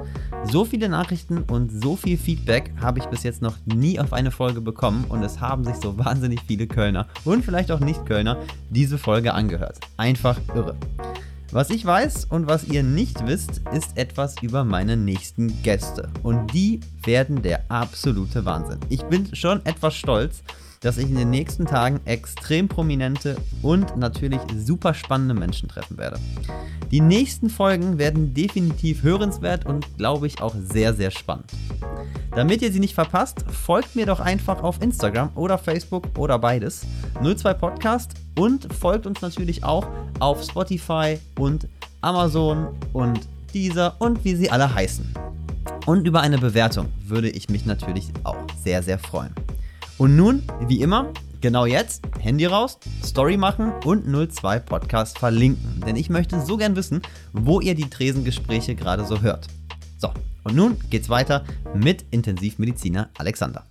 So viele Nachrichten und so viel Feedback habe ich bis jetzt noch nie auf eine Folge bekommen und es haben sich so wahnsinnig viele Kölner und vielleicht auch Nicht-Kölner diese Folge angehört. Einfach irre. Was ich weiß und was ihr nicht wisst, ist etwas über meine nächsten Gäste. Und die werden der absolute Wahnsinn. Ich bin schon etwas stolz, dass ich in den nächsten Tagen extrem prominente und natürlich super spannende Menschen treffen werde. Die nächsten Folgen werden definitiv hörenswert und glaube ich auch sehr, sehr spannend. Damit ihr sie nicht verpasst, folgt mir doch einfach auf Instagram oder Facebook oder beides. 02 Podcast und folgt uns natürlich auch auf Spotify und Amazon und dieser und wie sie alle heißen. Und über eine Bewertung würde ich mich natürlich auch sehr, sehr freuen. Und nun, wie immer, genau jetzt, Handy raus, Story machen und 02 Podcast verlinken. Denn ich möchte so gern wissen, wo ihr die Tresengespräche gerade so hört. So, und nun geht's weiter mit Intensivmediziner Alexander.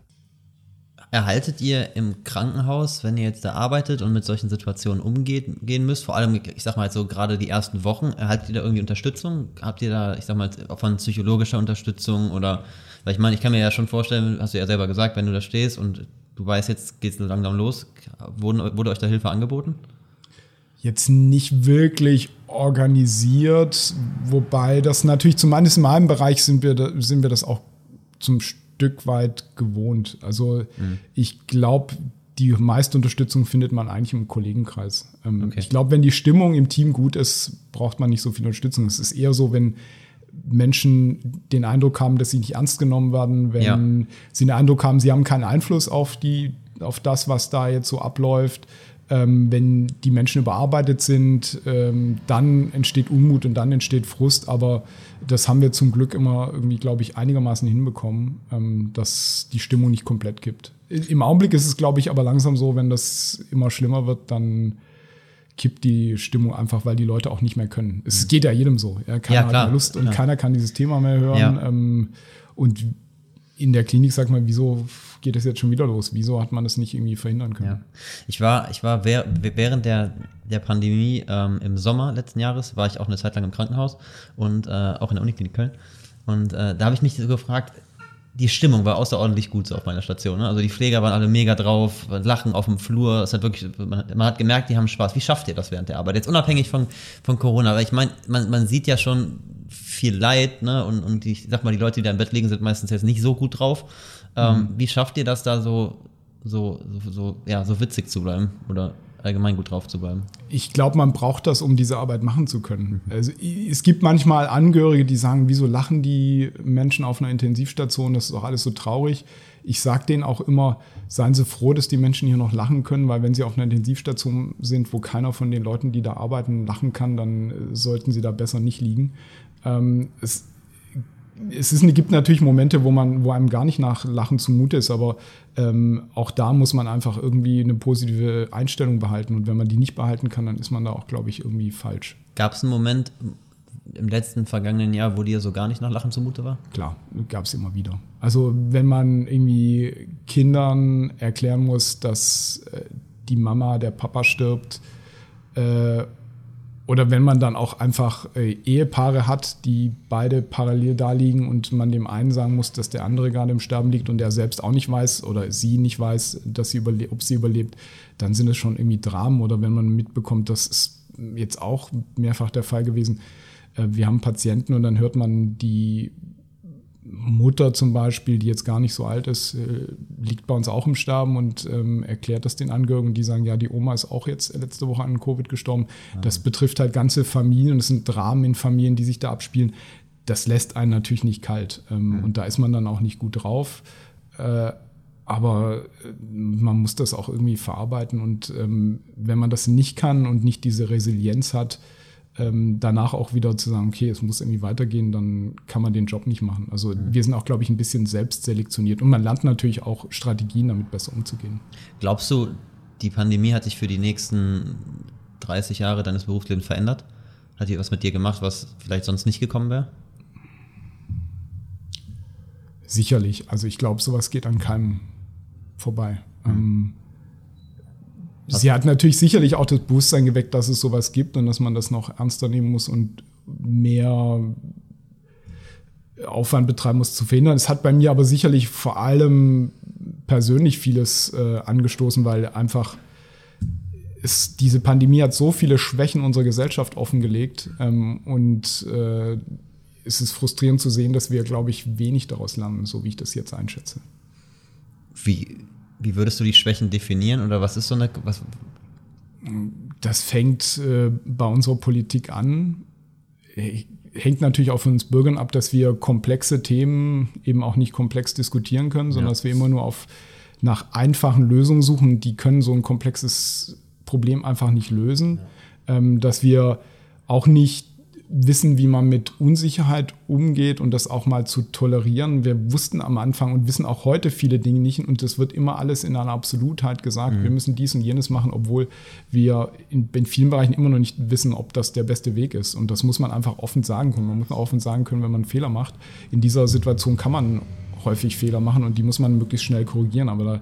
Erhaltet ihr im Krankenhaus, wenn ihr jetzt da arbeitet und mit solchen Situationen umgehen gehen müsst, vor allem, ich sag mal so gerade die ersten Wochen, erhaltet ihr da irgendwie Unterstützung? Habt ihr da, ich sag mal, von psychologischer Unterstützung oder, weil ich meine, ich kann mir ja schon vorstellen, hast du ja selber gesagt, wenn du da stehst und du weißt, jetzt geht es langsam los. Wurde, wurde euch da Hilfe angeboten? Jetzt nicht wirklich organisiert, wobei das natürlich zumindest in meinem Bereich sind wir, sind wir das auch zum Stück weit gewohnt. Also mhm. ich glaube, die meiste Unterstützung findet man eigentlich im Kollegenkreis. Ähm, okay. Ich glaube, wenn die Stimmung im Team gut ist, braucht man nicht so viel Unterstützung. Es ist eher so, wenn Menschen den Eindruck haben, dass sie nicht ernst genommen werden, wenn ja. sie den Eindruck haben, sie haben keinen Einfluss auf, die, auf das, was da jetzt so abläuft. Ähm, wenn die Menschen überarbeitet sind, ähm, dann entsteht Unmut und dann entsteht Frust. Aber das haben wir zum Glück immer irgendwie, glaube ich, einigermaßen hinbekommen, ähm, dass die Stimmung nicht komplett gibt. Im Augenblick ist es, glaube ich, aber langsam so, wenn das immer schlimmer wird, dann kippt die Stimmung einfach, weil die Leute auch nicht mehr können. Es mhm. geht ja jedem so. Ja, keiner ja, hat mehr Lust und klar. keiner kann dieses Thema mehr hören. Ja. Ähm, und in der Klinik sagt man, wieso geht es jetzt schon wieder los? Wieso hat man das nicht irgendwie verhindern können? Ja. Ich war, ich war während der, der Pandemie ähm, im Sommer letzten Jahres, war ich auch eine Zeit lang im Krankenhaus und äh, auch in der Uniklinik Köln. Und äh, da habe ich mich so gefragt, die Stimmung war außerordentlich gut so auf meiner Station. Ne? Also die Pfleger waren alle mega drauf, lachen auf dem Flur. Es hat wirklich, man, man, hat gemerkt, die haben Spaß. Wie schafft ihr das während der Arbeit? Jetzt unabhängig von, von Corona, weil ich meine, man, man sieht ja schon viel Leid, ne? Und, und ich sag mal, die Leute, die da im Bett liegen, sind meistens jetzt nicht so gut drauf. Ähm, mhm. Wie schafft ihr das da so, so, so, so, ja, so witzig zu bleiben? Oder allgemein gut drauf zu bleiben. Ich glaube, man braucht das, um diese Arbeit machen zu können. Mhm. Also, es gibt manchmal Angehörige, die sagen, wieso lachen die Menschen auf einer Intensivstation? Das ist doch alles so traurig. Ich sage denen auch immer, seien Sie froh, dass die Menschen hier noch lachen können, weil wenn sie auf einer Intensivstation sind, wo keiner von den Leuten, die da arbeiten, lachen kann, dann äh, sollten sie da besser nicht liegen. Ähm, es es ist, gibt natürlich Momente, wo man, wo einem gar nicht nach Lachen zumute ist, aber ähm, auch da muss man einfach irgendwie eine positive Einstellung behalten. Und wenn man die nicht behalten kann, dann ist man da auch, glaube ich, irgendwie falsch. Gab es einen Moment im letzten vergangenen Jahr, wo dir so gar nicht nach Lachen zumute war? Klar, gab es immer wieder. Also wenn man irgendwie Kindern erklären muss, dass äh, die Mama, der Papa stirbt, äh, oder wenn man dann auch einfach äh, Ehepaare hat, die beide parallel da liegen und man dem einen sagen muss, dass der andere gerade im Sterben liegt und der selbst auch nicht weiß oder sie nicht weiß, dass sie ob sie überlebt, dann sind es schon irgendwie Dramen. Oder wenn man mitbekommt, das ist jetzt auch mehrfach der Fall gewesen. Äh, wir haben Patienten und dann hört man die Mutter zum Beispiel, die jetzt gar nicht so alt ist, äh, liegt bei uns auch im Sterben und ähm, erklärt das den Angehörigen, die sagen, ja, die Oma ist auch jetzt letzte Woche an Covid gestorben. Ja. Das betrifft halt ganze Familien und es sind Dramen in Familien, die sich da abspielen. Das lässt einen natürlich nicht kalt ähm, mhm. und da ist man dann auch nicht gut drauf. Äh, aber äh, man muss das auch irgendwie verarbeiten und ähm, wenn man das nicht kann und nicht diese Resilienz hat, ähm, danach auch wieder zu sagen, okay, es muss irgendwie weitergehen, dann kann man den Job nicht machen. Also mhm. wir sind auch, glaube ich, ein bisschen selbst selektioniert und man lernt natürlich auch Strategien, damit besser umzugehen. Glaubst du, die Pandemie hat sich für die nächsten 30 Jahre deines Berufslebens verändert? Hat die was mit dir gemacht, was vielleicht sonst nicht gekommen wäre? Sicherlich. Also ich glaube, sowas geht an keinem vorbei. Mhm. Ähm, sie hat natürlich sicherlich auch das Bewusstsein geweckt, dass es sowas gibt und dass man das noch ernster nehmen muss und mehr Aufwand betreiben muss zu verhindern. Es hat bei mir aber sicherlich vor allem persönlich vieles äh, angestoßen, weil einfach es, diese Pandemie hat so viele Schwächen unserer Gesellschaft offengelegt ähm, und äh, es ist frustrierend zu sehen, dass wir, glaube ich, wenig daraus lernen, so wie ich das jetzt einschätze. Wie, wie würdest du die Schwächen definieren oder was ist so eine. Was? Das fängt äh, bei unserer Politik an. Hängt natürlich auch von uns Bürgern ab, dass wir komplexe Themen eben auch nicht komplex diskutieren können, sondern ja. dass wir immer nur auf, nach einfachen Lösungen suchen. Die können so ein komplexes Problem einfach nicht lösen. Ja. Ähm, dass wir auch nicht wissen, wie man mit Unsicherheit umgeht und das auch mal zu tolerieren. Wir wussten am Anfang und wissen auch heute viele Dinge nicht und es wird immer alles in einer Absolutheit gesagt. Mhm. Wir müssen dies und jenes machen, obwohl wir in, in, vielen Bereichen immer noch nicht wissen, ob das der beste Weg ist. Und das muss man einfach offen sagen können. Man muss offen sagen können, wenn man Fehler macht. In dieser Situation kann man häufig Fehler machen und die muss man möglichst schnell korrigieren. Aber da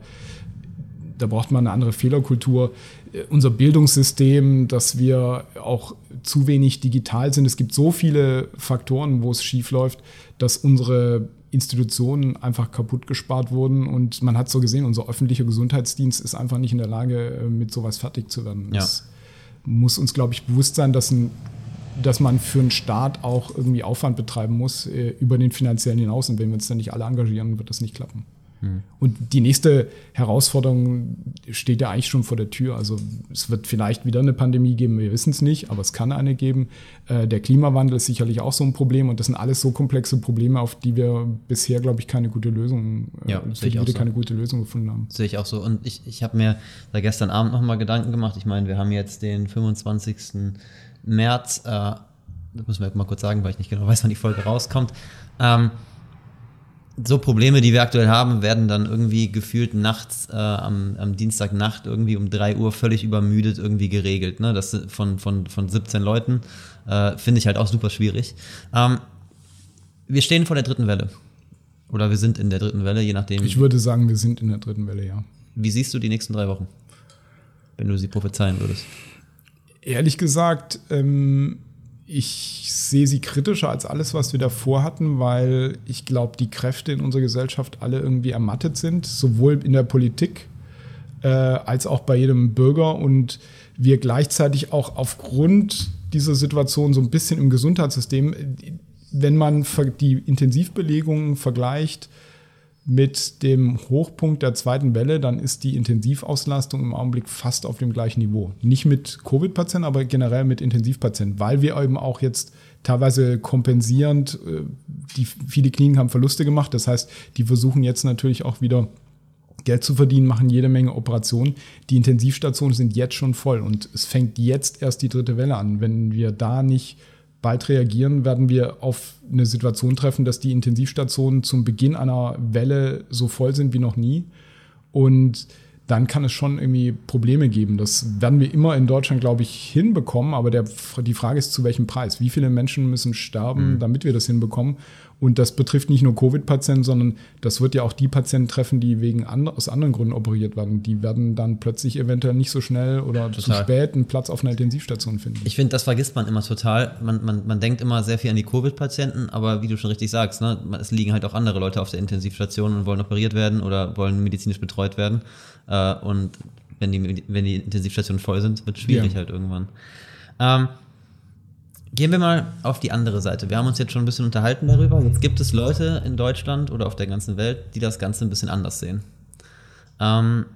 da braucht man eine andere Fehlerkultur. Äh, unser Bildungssystem, dass wir auch zu wenig digital sind. Es gibt so viele Faktoren, wo es schief läuft, dass unsere Institutionen einfach kaputt gespart wurden und man hat so gesehen, unser öffentlicher Gesundheitsdienst ist einfach nicht in der Lage, äh, mit sowas fertig zu werden. Ja. Es muss uns, glaube ich, bewusst sein, dass, ein, dass man für einen Staat auch irgendwie Aufwand betreiben muss äh, über den finanziellen hinaus und wenn wir uns dann nicht alle engagieren, wird das nicht klappen. Und die nächste Herausforderung steht ja eigentlich schon vor der Tür. Also es wird vielleicht wieder eine Pandemie geben, wir wissen es nicht, aber es kann eine geben. Äh, der Klimawandel ist sicherlich auch so ein Problem und das sind alles so komplexe Probleme, auf die wir bisher, glaube ich, keine gute Lösung, äh, ja, für die wir so. keine gute Lösung gefunden haben. Sehe ich auch so. Und ich, ich habe mir da gestern Abend nochmal Gedanken gemacht. Ich meine, wir haben jetzt den 25. März, äh, das müssen wir mal kurz sagen, weil ich nicht genau weiß, wann die Folge rauskommt. Ähm, so Probleme, die wir aktuell haben, werden dann irgendwie gefühlt nachts, äh, am, am Dienstagnacht irgendwie um 3 Uhr völlig übermüdet irgendwie geregelt. Ne? Das von, von, von 17 Leuten äh, finde ich halt auch super schwierig. Ähm, wir stehen vor der dritten Welle. Oder wir sind in der dritten Welle, je nachdem. Ich würde sagen, wir sind in der dritten Welle, ja. Wie siehst du die nächsten drei Wochen, wenn du sie prophezeien würdest? Ehrlich gesagt, ähm, ich sehe sie kritischer als alles, was wir davor hatten, weil ich glaube, die Kräfte in unserer Gesellschaft alle irgendwie ermattet sind, sowohl in der Politik äh, als auch bei jedem Bürger. Und wir gleichzeitig auch aufgrund dieser Situation so ein bisschen im Gesundheitssystem, wenn man die Intensivbelegungen vergleicht, mit dem Hochpunkt der zweiten Welle, dann ist die Intensivauslastung im Augenblick fast auf dem gleichen Niveau. Nicht mit Covid-Patienten, aber generell mit Intensivpatienten, weil wir eben auch jetzt teilweise kompensierend, äh, die viele Kliniken haben Verluste gemacht. Das heißt, die versuchen jetzt natürlich auch wieder Geld zu verdienen, machen jede Menge Operationen. Die Intensivstationen sind jetzt schon voll und es fängt jetzt erst die dritte Welle an. Wenn wir da nicht bald reagieren, werden wir auf eine Situation treffen, dass die Intensivstationen zum Beginn einer Welle so voll sind wie noch nie. Und dann kann es schon irgendwie Probleme geben. Das werden wir immer in Deutschland, glaube ich, hinbekommen. Aber der, die Frage ist, zu welchem Preis? Wie viele Menschen müssen sterben, mhm. damit wir das hinbekommen? Und das betrifft nicht nur Covid-Patienten, sondern das wird ja auch die Patienten treffen, die wegen and aus anderen Gründen operiert werden. Die werden dann plötzlich eventuell nicht so schnell oder total. zu spät einen Platz auf einer Intensivstation finden. Ich finde, das vergisst man immer total. Man, man, man denkt immer sehr viel an die Covid-Patienten, aber wie du schon richtig sagst, ne, es liegen halt auch andere Leute auf der Intensivstation und wollen operiert werden oder wollen medizinisch betreut werden. Äh, und wenn die, wenn die Intensivstationen voll sind, wird es schwierig ja. halt irgendwann. Ähm, Gehen wir mal auf die andere Seite. Wir haben uns jetzt schon ein bisschen unterhalten darüber. Jetzt gibt es Leute in Deutschland oder auf der ganzen Welt, die das Ganze ein bisschen anders sehen. Ähm,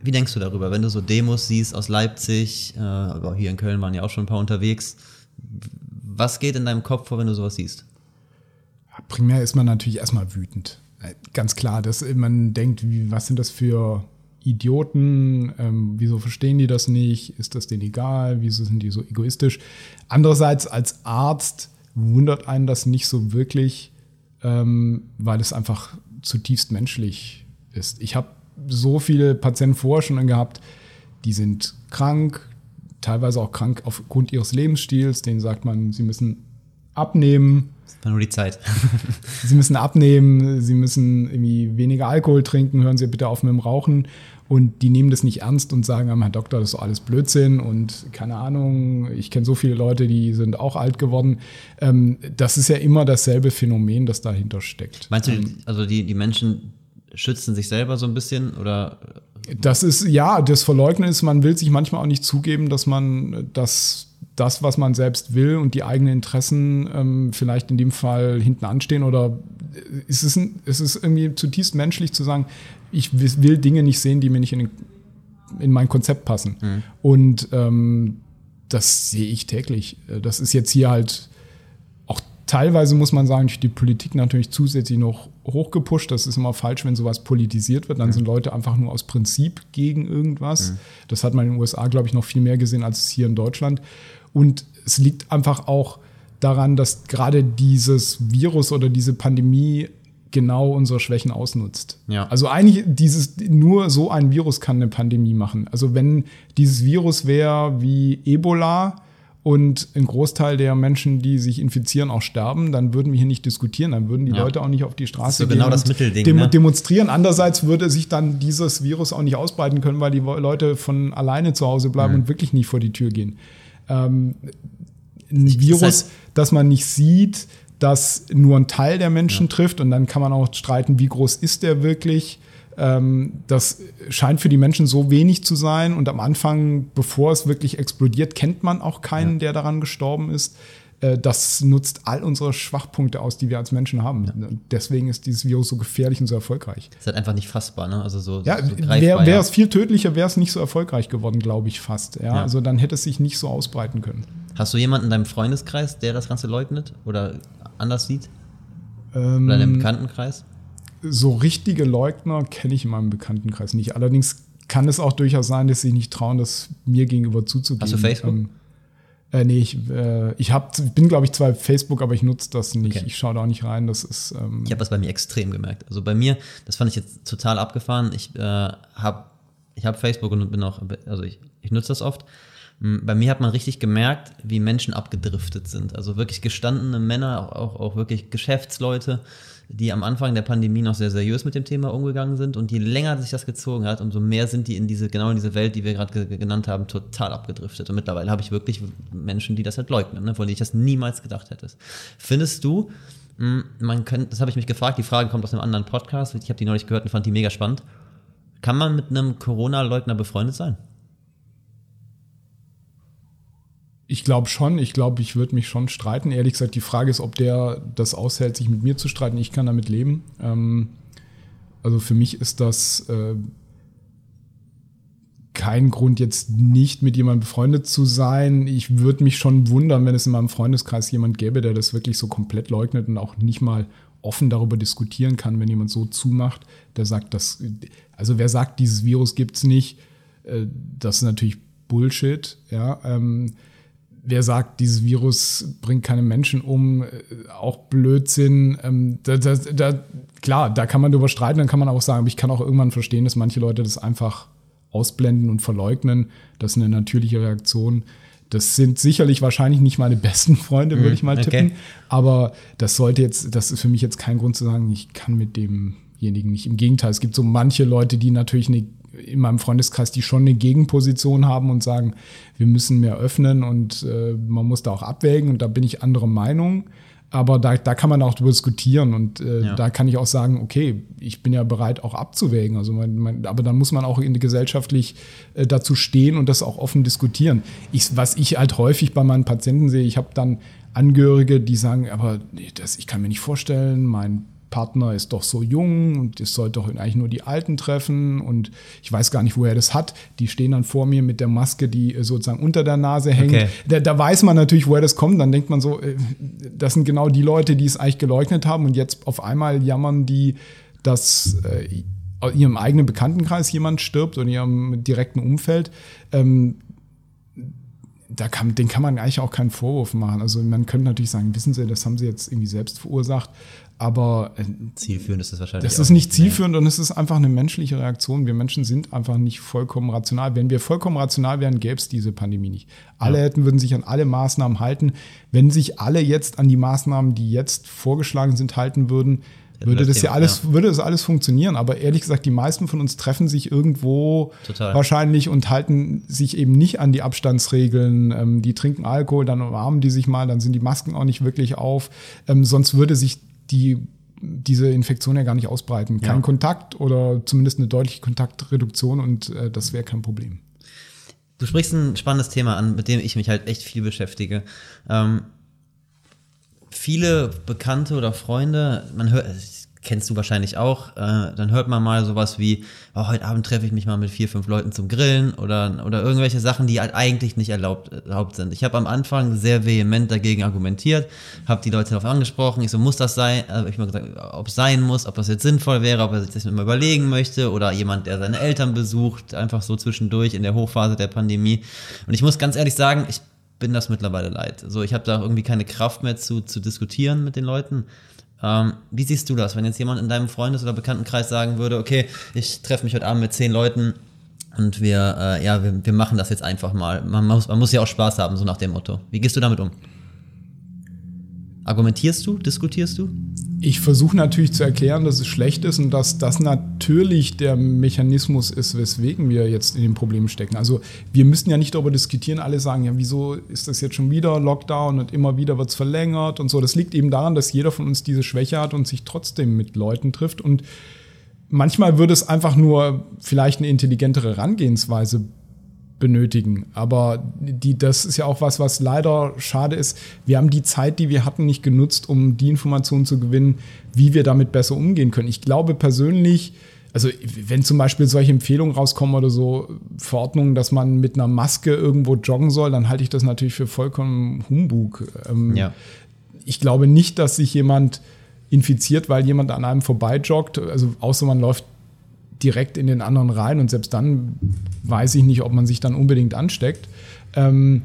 wie denkst du darüber, wenn du so Demos siehst aus Leipzig, äh, aber hier in Köln waren ja auch schon ein paar unterwegs. Was geht in deinem Kopf vor, wenn du sowas siehst? Primär ist man natürlich erstmal wütend. Äh, ganz klar, dass man denkt, wie, was sind das für Idioten, ähm, wieso verstehen die das nicht, ist das denen egal, wieso sind die so egoistisch. Andererseits als Arzt wundert einen das nicht so wirklich, ähm, weil es einfach zutiefst menschlich ist. Ich habe so viele Patienten vorher schon gehabt, die sind krank, teilweise auch krank aufgrund ihres Lebensstils, denen sagt man, sie müssen abnehmen. Das war nur die Zeit. sie müssen abnehmen, sie müssen irgendwie weniger Alkohol trinken, hören Sie bitte auf mit dem Rauchen. Und die nehmen das nicht ernst und sagen, Herr Doktor, das ist alles Blödsinn und keine Ahnung, ich kenne so viele Leute, die sind auch alt geworden. Ähm, das ist ja immer dasselbe Phänomen, das dahinter steckt. Meinst du, ähm, also die, die Menschen schützen sich selber so ein bisschen oder? Das ist, ja, das Verleugnen ist, man will sich manchmal auch nicht zugeben, dass man das das, was man selbst will und die eigenen Interessen ähm, vielleicht in dem Fall hinten anstehen oder ist es, ist es irgendwie zutiefst menschlich zu sagen, ich will Dinge nicht sehen, die mir nicht in, in mein Konzept passen. Mhm. Und ähm, das sehe ich täglich. Das ist jetzt hier halt auch teilweise, muss man sagen, durch die Politik natürlich zusätzlich noch hochgepusht. Das ist immer falsch, wenn sowas politisiert wird. Dann mhm. sind Leute einfach nur aus Prinzip gegen irgendwas. Mhm. Das hat man in den USA, glaube ich, noch viel mehr gesehen als hier in Deutschland. Und es liegt einfach auch daran, dass gerade dieses Virus oder diese Pandemie genau unsere Schwächen ausnutzt. Ja. Also eigentlich dieses nur so ein Virus kann eine Pandemie machen. Also wenn dieses Virus wäre wie Ebola und ein Großteil der Menschen, die sich infizieren, auch sterben, dann würden wir hier nicht diskutieren, dann würden die ja. Leute auch nicht auf die Straße so gehen genau das Mittelding, dem ne? demonstrieren. Andererseits würde sich dann dieses Virus auch nicht ausbreiten können, weil die Leute von alleine zu Hause bleiben mhm. und wirklich nicht vor die Tür gehen ähm, ein Virus, das, heißt, das man nicht sieht, das nur ein Teil der Menschen ja. trifft und dann kann man auch streiten, wie groß ist der wirklich. Ähm, das scheint für die Menschen so wenig zu sein und am Anfang, bevor es wirklich explodiert, kennt man auch keinen, ja. der daran gestorben ist. Äh, das nutzt all unsere Schwachpunkte aus, die wir als Menschen haben. Ja. Deswegen ist dieses Virus so gefährlich und so erfolgreich. Ist halt einfach nicht fassbar, ne? Also so, ja, so wäre wär es viel tödlicher, wäre es nicht so erfolgreich geworden, glaube ich fast. Ja? ja? Also dann hätte es sich nicht so ausbreiten können. Hast du jemanden in deinem Freundeskreis, der das Ganze leugnet oder anders sieht? Ähm, oder in deinem Bekanntenkreis? So richtige Leugner kenne ich in meinem Bekanntenkreis nicht. Allerdings kann es auch durchaus sein, dass sie nicht trauen, das mir gegenüber zuzugeben. Hast du Facebook? Ähm, äh, nee, ich, äh, ich hab, bin, glaube ich, zwar auf Facebook, aber ich nutze das nicht. Okay. Ich schaue da auch nicht rein. Das ist. Ähm ich habe das bei mir extrem gemerkt. Also bei mir, das fand ich jetzt total abgefahren. Ich äh, habe ich hab Facebook und bin auch, also ich, ich nutze das oft. Hm, bei mir hat man richtig gemerkt, wie Menschen abgedriftet sind. Also wirklich gestandene Männer, auch, auch wirklich Geschäftsleute, die am Anfang der Pandemie noch sehr seriös mit dem Thema umgegangen sind. Und je länger sich das gezogen hat, umso mehr sind die in diese, genau in diese Welt, die wir gerade genannt haben, total abgedriftet. Und mittlerweile habe ich wirklich Menschen, die das halt leugnen, ne, von denen ich das niemals gedacht hätte. Findest du, hm, man könnte, das habe ich mich gefragt, die Frage kommt aus einem anderen Podcast, ich habe die neulich gehört und fand die mega spannend. Kann man mit einem Corona-Leugner befreundet sein? Ich glaube schon. Ich glaube, ich würde mich schon streiten. Ehrlich gesagt, die Frage ist, ob der das aushält, sich mit mir zu streiten. Ich kann damit leben. Ähm, also für mich ist das äh, kein Grund, jetzt nicht mit jemandem befreundet zu sein. Ich würde mich schon wundern, wenn es in meinem Freundeskreis jemand gäbe, der das wirklich so komplett leugnet und auch nicht mal offen darüber diskutieren kann, wenn jemand so zumacht, der sagt, dass, also wer sagt, dieses Virus gibt es nicht, äh, das ist natürlich Bullshit. Ja, ähm, wer sagt, dieses Virus bringt keine Menschen um, äh, auch Blödsinn. Ähm, da, da, da, klar, da kann man drüber streiten, dann kann man auch sagen, aber ich kann auch irgendwann verstehen, dass manche Leute das einfach ausblenden und verleugnen. Das ist eine natürliche Reaktion. Das sind sicherlich wahrscheinlich nicht meine besten Freunde, würde mhm, ich mal tippen. Okay. Aber das sollte jetzt, das ist für mich jetzt kein Grund zu sagen, ich kann mit demjenigen nicht. Im Gegenteil, es gibt so manche Leute, die natürlich eine in meinem Freundeskreis, die schon eine Gegenposition haben und sagen, wir müssen mehr öffnen und äh, man muss da auch abwägen und da bin ich anderer Meinung. Aber da, da kann man auch drüber diskutieren und äh, ja. da kann ich auch sagen, okay, ich bin ja bereit, auch abzuwägen. Also man, man, aber dann muss man auch in, gesellschaftlich äh, dazu stehen und das auch offen diskutieren. Ich, was ich halt häufig bei meinen Patienten sehe, ich habe dann Angehörige, die sagen, aber nee, das, ich kann mir nicht vorstellen, mein Partner ist doch so jung und es sollte doch eigentlich nur die Alten treffen und ich weiß gar nicht, wo er das hat. Die stehen dann vor mir mit der Maske, die äh, sozusagen unter der Nase hängt. Okay. Da, da, weiß man natürlich, woher das kommt. Dann denkt man so, äh, das sind genau die Leute, die es eigentlich geleugnet haben und jetzt auf einmal jammern die, dass äh, in ihrem eigenen Bekanntenkreis jemand stirbt oder in ihrem direkten Umfeld. Ähm, da kann, den kann man eigentlich auch keinen Vorwurf machen. Also man könnte natürlich sagen, wissen Sie, das haben Sie jetzt irgendwie selbst verursacht. Aber äh, zielführend ist das wahrscheinlich. Das ist nicht zielführend und es ist einfach eine menschliche Reaktion. Wir Menschen sind einfach nicht vollkommen rational. Wenn wir vollkommen rational wären, gäbe es diese Pandemie nicht. Alle ja. hätten, würden sich an alle Maßnahmen halten. Wenn sich alle jetzt an die Maßnahmen, die jetzt vorgeschlagen sind, halten würden, würde das, ja alles, ja. würde das alles funktionieren. Aber ehrlich gesagt, die meisten von uns treffen sich irgendwo Total. wahrscheinlich und halten sich eben nicht an die Abstandsregeln. Ähm, die trinken Alkohol, dann umarmen die sich mal, dann sind die Masken auch nicht wirklich auf. Ähm, sonst würde sich die diese Infektion ja gar nicht ausbreiten. Kein ja. Kontakt oder zumindest eine deutliche Kontaktreduktion und äh, das wäre kein Problem. Du sprichst ein spannendes Thema an, mit dem ich mich halt echt viel beschäftige. Ähm, viele Bekannte oder Freunde, man hört, kennst du wahrscheinlich auch, äh, dann hört man mal sowas wie, oh, heute Abend treffe ich mich mal mit vier, fünf Leuten zum Grillen oder, oder irgendwelche Sachen, die halt eigentlich nicht erlaubt, erlaubt sind. Ich habe am Anfang sehr vehement dagegen argumentiert, habe die Leute darauf angesprochen, ich so, muss das sein, also ich habe gesagt, ob es sein muss, ob das jetzt sinnvoll wäre, ob er sich das mal überlegen möchte oder jemand, der seine Eltern besucht, einfach so zwischendurch in der Hochphase der Pandemie. Und ich muss ganz ehrlich sagen, ich bin das mittlerweile leid. So, ich habe da irgendwie keine Kraft mehr zu, zu diskutieren mit den Leuten. Ähm, wie siehst du das, wenn jetzt jemand in deinem Freundes- oder Bekanntenkreis sagen würde, okay, ich treffe mich heute Abend mit zehn Leuten und wir, äh, ja, wir, wir machen das jetzt einfach mal. Man muss, man muss ja auch Spaß haben, so nach dem Motto. Wie gehst du damit um? Argumentierst du? Diskutierst du? Ich versuche natürlich zu erklären, dass es schlecht ist und dass das natürlich der Mechanismus ist, weswegen wir jetzt in den Problemen stecken. Also wir müssen ja nicht darüber diskutieren, alle sagen, ja, wieso ist das jetzt schon wieder Lockdown und immer wieder wird es verlängert und so. Das liegt eben daran, dass jeder von uns diese Schwäche hat und sich trotzdem mit Leuten trifft. Und manchmal würde es einfach nur vielleicht eine intelligentere Herangehensweise benötigen. Aber die, das ist ja auch was, was leider schade ist. Wir haben die Zeit, die wir hatten, nicht genutzt, um die Informationen zu gewinnen, wie wir damit besser umgehen können. Ich glaube persönlich, also wenn zum Beispiel solche Empfehlungen rauskommen oder so Verordnungen, dass man mit einer Maske irgendwo joggen soll, dann halte ich das natürlich für vollkommen Humbug. Ähm, ja. Ich glaube nicht, dass sich jemand infiziert, weil jemand an einem vorbeijoggt. Also außer man läuft direkt in den anderen rein und selbst dann weiß ich nicht, ob man sich dann unbedingt ansteckt. Ähm,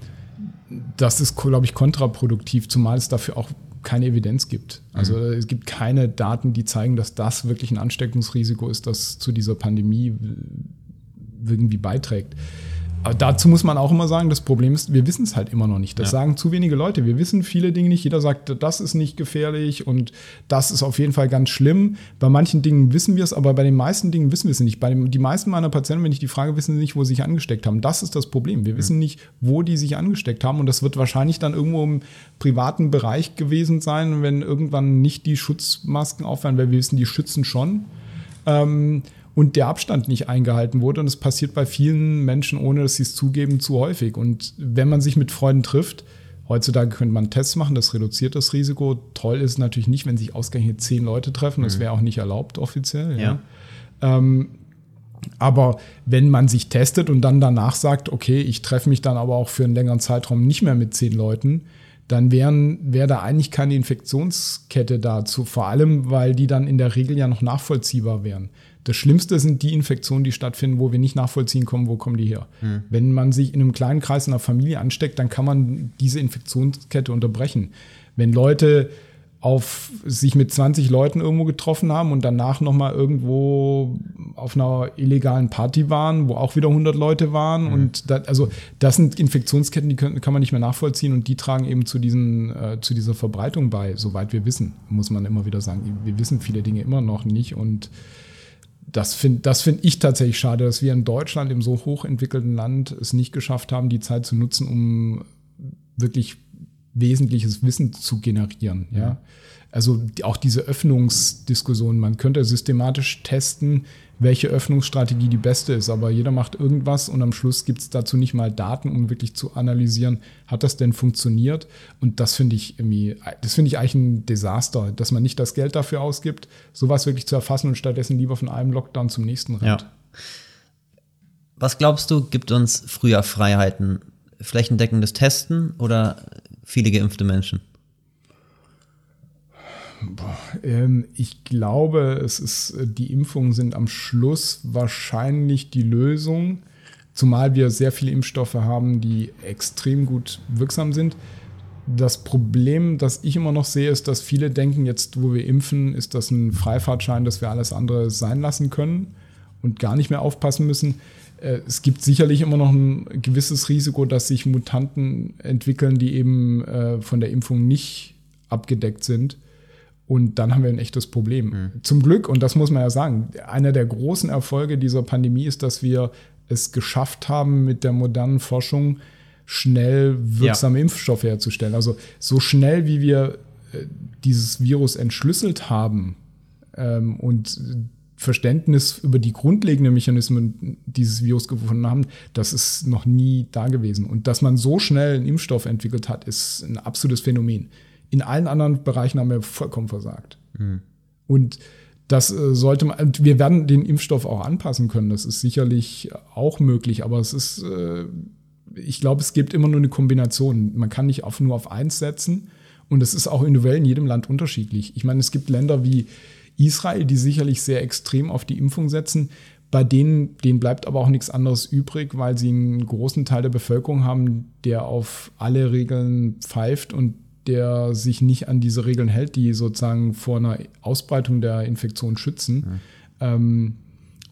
das ist, glaube ich, kontraproduktiv, zumal es dafür auch keine Evidenz gibt. Also mhm. es gibt keine Daten, die zeigen, dass das wirklich ein Ansteckungsrisiko ist, das zu dieser Pandemie irgendwie beiträgt. Aber dazu muss man auch immer sagen, das Problem ist, wir wissen es halt immer noch nicht. Das ja. sagen zu wenige Leute. Wir wissen viele Dinge nicht. Jeder sagt, das ist nicht gefährlich und das ist auf jeden Fall ganz schlimm. Bei manchen Dingen wissen wir es, aber bei den meisten Dingen wissen wir es nicht. Bei dem, die meisten meiner Patienten, wenn ich die frage, wissen sie nicht, wo sie sich angesteckt haben. Das ist das Problem. Wir wissen nicht, wo die sich angesteckt haben und das wird wahrscheinlich dann irgendwo im privaten Bereich gewesen sein, wenn irgendwann nicht die Schutzmasken aufhören, weil wir wissen, die schützen schon. Ähm, und der Abstand nicht eingehalten wurde. Und es passiert bei vielen Menschen, ohne dass sie es zugeben, zu häufig. Und wenn man sich mit Freunden trifft, heutzutage könnte man Tests machen, das reduziert das Risiko. Toll ist natürlich nicht, wenn sich ausgerechnet zehn Leute treffen. Das mhm. wäre auch nicht erlaubt offiziell. Ja. ja. Ähm, aber wenn man sich testet und dann danach sagt, okay, ich treffe mich dann aber auch für einen längeren Zeitraum nicht mehr mit zehn Leuten, dann wäre wär da eigentlich keine Infektionskette dazu. Vor allem, weil die dann in der Regel ja noch nachvollziehbar wären. Das Schlimmste sind die Infektionen, die stattfinden, wo wir nicht nachvollziehen können, wo kommen die her. Mhm. Wenn man sich in einem kleinen Kreis in einer Familie ansteckt, dann kann man diese Infektionskette unterbrechen. Wenn Leute auf sich mit 20 Leuten irgendwo getroffen haben und danach nochmal irgendwo auf einer illegalen Party waren, wo auch wieder 100 Leute waren. Mhm. Und das, also das sind Infektionsketten, die können, kann man nicht mehr nachvollziehen und die tragen eben zu, diesen, äh, zu dieser Verbreitung bei, soweit wir wissen, muss man immer wieder sagen. Wir wissen viele Dinge immer noch nicht und das finde das find ich tatsächlich schade, dass wir in Deutschland, im so hochentwickelten Land, es nicht geschafft haben, die Zeit zu nutzen, um wirklich wesentliches Wissen zu generieren. Ja. Also auch diese Öffnungsdiskussion, man könnte systematisch testen, welche Öffnungsstrategie die beste ist, aber jeder macht irgendwas und am Schluss gibt es dazu nicht mal Daten, um wirklich zu analysieren, hat das denn funktioniert? Und das finde ich irgendwie, das finde ich eigentlich ein Desaster, dass man nicht das Geld dafür ausgibt, sowas wirklich zu erfassen und stattdessen lieber von einem Lockdown zum nächsten rennt. Ja. Was glaubst du, gibt uns früher Freiheiten? Flächendeckendes Testen oder viele geimpfte Menschen? Ähm, ich glaube, es ist, die Impfungen sind am Schluss wahrscheinlich die Lösung, zumal wir sehr viele Impfstoffe haben, die extrem gut wirksam sind. Das Problem, das ich immer noch sehe, ist, dass viele denken, jetzt wo wir impfen, ist das ein Freifahrtschein, dass wir alles andere sein lassen können und gar nicht mehr aufpassen müssen. Äh, es gibt sicherlich immer noch ein gewisses Risiko, dass sich Mutanten entwickeln, die eben äh, von der Impfung nicht abgedeckt sind. Und dann haben wir ein echtes Problem. Mhm. Zum Glück, und das muss man ja sagen, einer der großen Erfolge dieser Pandemie ist, dass wir es geschafft haben, mit der modernen Forschung schnell wirksame ja. Impfstoffe herzustellen. Also so schnell, wie wir äh, dieses Virus entschlüsselt haben ähm, und Verständnis über die grundlegenden Mechanismen dieses Virus gefunden haben, das ist noch nie da gewesen. Und dass man so schnell einen Impfstoff entwickelt hat, ist ein absolutes Phänomen. In allen anderen Bereichen haben wir vollkommen versagt. Mhm. Und das äh, sollte man, wir werden den Impfstoff auch anpassen können. Das ist sicherlich auch möglich, aber es ist, äh, ich glaube, es gibt immer nur eine Kombination. Man kann nicht auf, nur auf eins setzen. Und es ist auch individuell in jedem Land unterschiedlich. Ich meine, es gibt Länder wie Israel, die sicherlich sehr extrem auf die Impfung setzen. Bei denen, denen bleibt aber auch nichts anderes übrig, weil sie einen großen Teil der Bevölkerung haben, der auf alle Regeln pfeift und der sich nicht an diese Regeln hält, die sozusagen vor einer Ausbreitung der Infektion schützen. Ja. Ähm,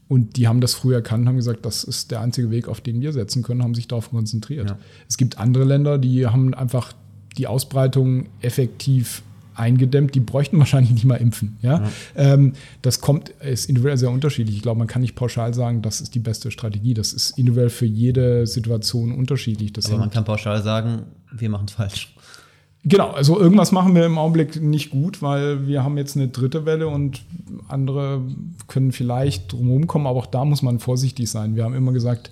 und die haben das früh erkannt, haben gesagt, das ist der einzige Weg, auf den wir setzen können, haben sich darauf konzentriert. Ja. Es gibt andere Länder, die haben einfach die Ausbreitung effektiv eingedämmt, die bräuchten wahrscheinlich nicht mal impfen. Ja? ja. Ähm, das kommt, ist individuell sehr unterschiedlich. Ich glaube, man kann nicht pauschal sagen, das ist die beste Strategie. Das ist individuell für jede Situation unterschiedlich. Das Aber man kann pauschal sagen, wir machen es falsch. Genau, also irgendwas machen wir im Augenblick nicht gut, weil wir haben jetzt eine dritte Welle und andere können vielleicht drumherum kommen, aber auch da muss man vorsichtig sein. Wir haben immer gesagt,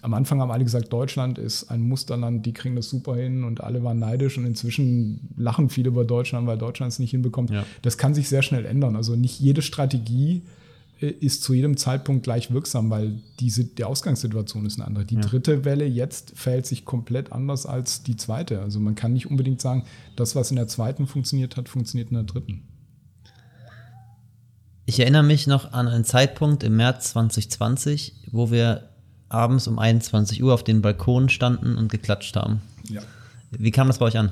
am Anfang haben alle gesagt, Deutschland ist ein Musterland, die kriegen das super hin und alle waren neidisch und inzwischen lachen viele über Deutschland, weil Deutschland es nicht hinbekommt. Ja. Das kann sich sehr schnell ändern. Also nicht jede Strategie ist zu jedem Zeitpunkt gleich wirksam, weil diese, die Ausgangssituation ist eine andere. Die ja. dritte Welle jetzt verhält sich komplett anders als die zweite. Also man kann nicht unbedingt sagen, das, was in der zweiten funktioniert hat, funktioniert in der dritten. Ich erinnere mich noch an einen Zeitpunkt im März 2020, wo wir abends um 21 Uhr auf den Balkon standen und geklatscht haben. Ja. Wie kam das bei euch an?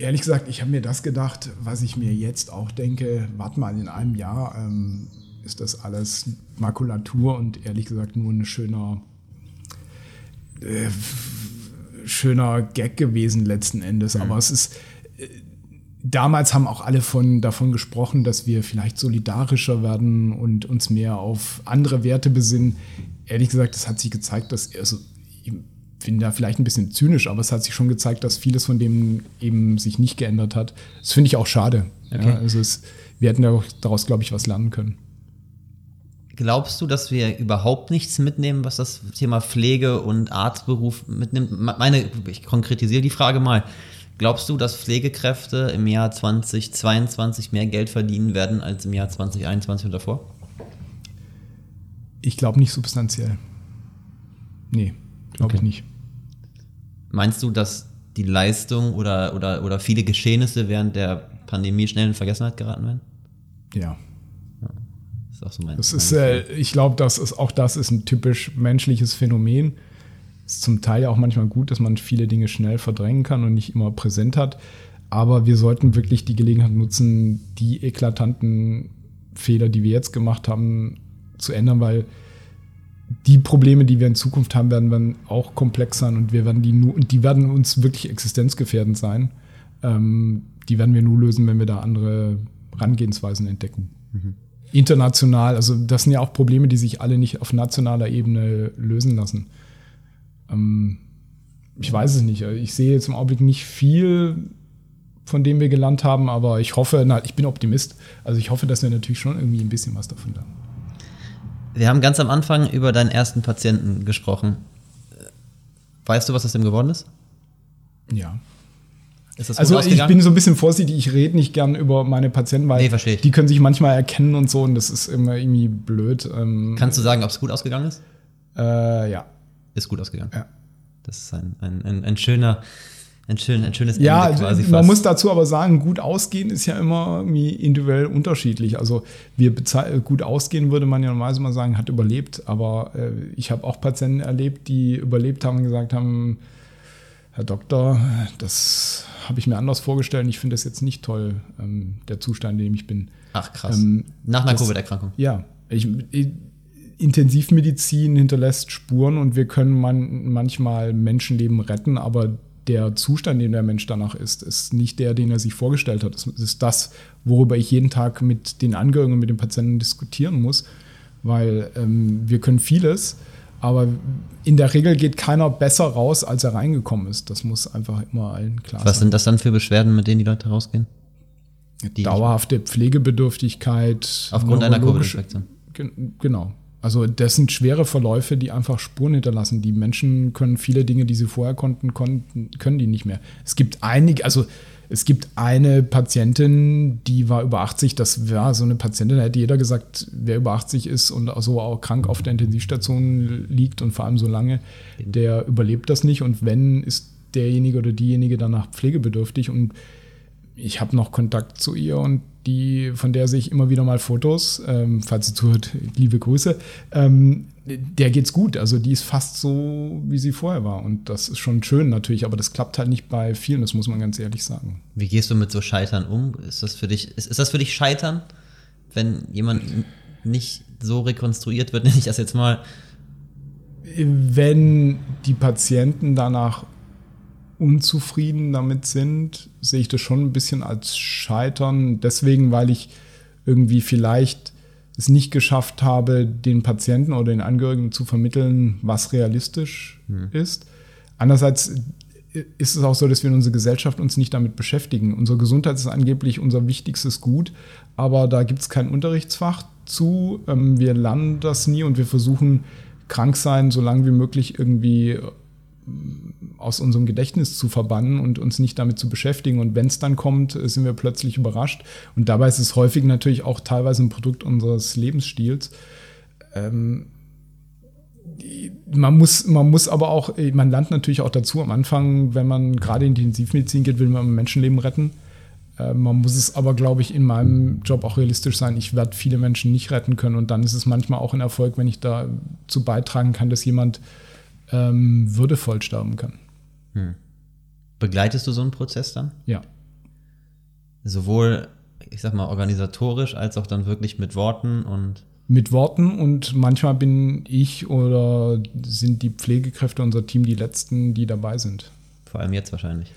Ehrlich gesagt, ich habe mir das gedacht, was ich mir jetzt auch denke, warte mal, in einem Jahr ähm, ist das alles Makulatur und ehrlich gesagt nur ein schöner, äh, schöner Gag gewesen letzten Endes. Mhm. Aber es ist, äh, damals haben auch alle von, davon gesprochen, dass wir vielleicht solidarischer werden und uns mehr auf andere Werte besinnen. Ehrlich gesagt, es hat sich gezeigt, dass, also, bin da vielleicht ein bisschen zynisch, aber es hat sich schon gezeigt, dass vieles von dem eben sich nicht geändert hat. Das finde ich auch schade. Okay. Ja, also es, wir hätten daraus, glaube ich, was lernen können. Glaubst du, dass wir überhaupt nichts mitnehmen, was das Thema Pflege und Arztberuf mitnimmt? Meine, ich konkretisiere die Frage mal. Glaubst du, dass Pflegekräfte im Jahr 2022 mehr Geld verdienen werden als im Jahr 2021 und davor? Ich glaube nicht substanziell. Nee, glaube okay. ich nicht. Meinst du, dass die Leistung oder, oder, oder viele Geschehnisse während der Pandemie schnell in Vergessenheit geraten werden? Ja. Das ist auch so mein das ist, äh, ich glaube, das ist auch das ist ein typisch menschliches Phänomen. Ist zum Teil auch manchmal gut, dass man viele Dinge schnell verdrängen kann und nicht immer präsent hat. Aber wir sollten wirklich die Gelegenheit nutzen, die eklatanten Fehler, die wir jetzt gemacht haben, zu ändern, weil die Probleme, die wir in Zukunft haben werden, werden auch komplex sein und wir werden die nur, die werden uns wirklich existenzgefährdend sein. Ähm, die werden wir nur lösen, wenn wir da andere Herangehensweisen entdecken. Mhm. International, also das sind ja auch Probleme, die sich alle nicht auf nationaler Ebene lösen lassen. Ähm, ich weiß es nicht. Ich sehe jetzt im Augenblick nicht viel, von dem wir gelernt haben, aber ich hoffe, na, ich bin Optimist. Also ich hoffe, dass wir natürlich schon irgendwie ein bisschen was davon lernen. Wir haben ganz am Anfang über deinen ersten Patienten gesprochen. Weißt du, was aus dem geworden ist? Ja. Ist also ich bin so ein bisschen vorsichtig, ich rede nicht gern über meine Patienten, weil nee, die können sich manchmal erkennen und so und das ist immer irgendwie blöd. Ähm, Kannst du sagen, ob es gut ausgegangen ist? Äh, ja. Ist gut ausgegangen. Ja. Das ist ein, ein, ein, ein schöner, ein, schön, ein schönes ja, Ende quasi. Man fast. muss dazu aber sagen, gut ausgehen ist ja immer individuell unterschiedlich. Also wir gut ausgehen würde man ja normalerweise mal sagen, hat überlebt. Aber äh, ich habe auch Patienten erlebt, die überlebt haben und gesagt haben, Herr Doktor, das habe ich mir anders vorgestellt. Ich finde das jetzt nicht toll, ähm, der Zustand, in dem ich bin. Ach krass. Ähm, Nach einer Covid-Erkrankung. Ja. Ich, ich, Intensivmedizin hinterlässt Spuren und wir können man, manchmal Menschenleben retten, aber der Zustand, in dem der Mensch danach ist, ist nicht der, den er sich vorgestellt hat. Es ist das, worüber ich jeden Tag mit den Angehörigen und mit den Patienten diskutieren muss, weil ähm, wir können vieles, aber in der Regel geht keiner besser raus, als er reingekommen ist. Das muss einfach immer allen klar Was sein. Was sind das dann für Beschwerden, mit denen die Leute rausgehen? Die Dauerhafte Pflegebedürftigkeit. Aufgrund einer Covid-Infektion. Genau. Also das sind schwere Verläufe, die einfach Spuren hinterlassen. Die Menschen können viele Dinge, die sie vorher konnten, konnten können die nicht mehr. Es gibt einige, also es gibt eine Patientin, die war über 80, das war so eine Patientin, da hätte jeder gesagt, wer über 80 ist und so auch krank auf der Intensivstation liegt und vor allem so lange, der überlebt das nicht. Und wenn, ist derjenige oder diejenige danach pflegebedürftig und ich habe noch Kontakt zu ihr und die, von der sehe ich immer wieder mal Fotos, ähm, falls sie zuhört, liebe Grüße. Ähm, der geht's gut. Also die ist fast so, wie sie vorher war. Und das ist schon schön natürlich, aber das klappt halt nicht bei vielen, das muss man ganz ehrlich sagen. Wie gehst du mit so Scheitern um? Ist das für dich, ist, ist das für dich Scheitern, wenn jemand nicht so rekonstruiert wird, nenne ich das jetzt mal? Wenn die Patienten danach unzufrieden damit sind, sehe ich das schon ein bisschen als Scheitern. Deswegen, weil ich irgendwie vielleicht es nicht geschafft habe, den Patienten oder den Angehörigen zu vermitteln, was realistisch mhm. ist. Andererseits ist es auch so, dass wir in unserer Gesellschaft uns nicht damit beschäftigen. Unsere Gesundheit ist angeblich unser wichtigstes Gut, aber da gibt es kein Unterrichtsfach zu. Ähm, wir lernen das nie und wir versuchen, krank sein so lange wie möglich irgendwie aus unserem Gedächtnis zu verbannen und uns nicht damit zu beschäftigen. Und wenn es dann kommt, sind wir plötzlich überrascht. Und dabei ist es häufig natürlich auch teilweise ein Produkt unseres Lebensstils. Ähm, man muss, man muss aber auch, man lernt natürlich auch dazu am Anfang, wenn man gerade in die Intensivmedizin geht, will man Menschenleben retten. Äh, man muss es aber, glaube ich, in meinem Job auch realistisch sein. Ich werde viele Menschen nicht retten können und dann ist es manchmal auch ein Erfolg, wenn ich dazu beitragen kann, dass jemand ähm, würdevoll sterben kann. Hm. Begleitest du so einen Prozess dann? Ja. Sowohl, ich sag mal, organisatorisch als auch dann wirklich mit Worten und. Mit Worten und manchmal bin ich oder sind die Pflegekräfte unser Team die letzten, die dabei sind. Vor allem jetzt wahrscheinlich.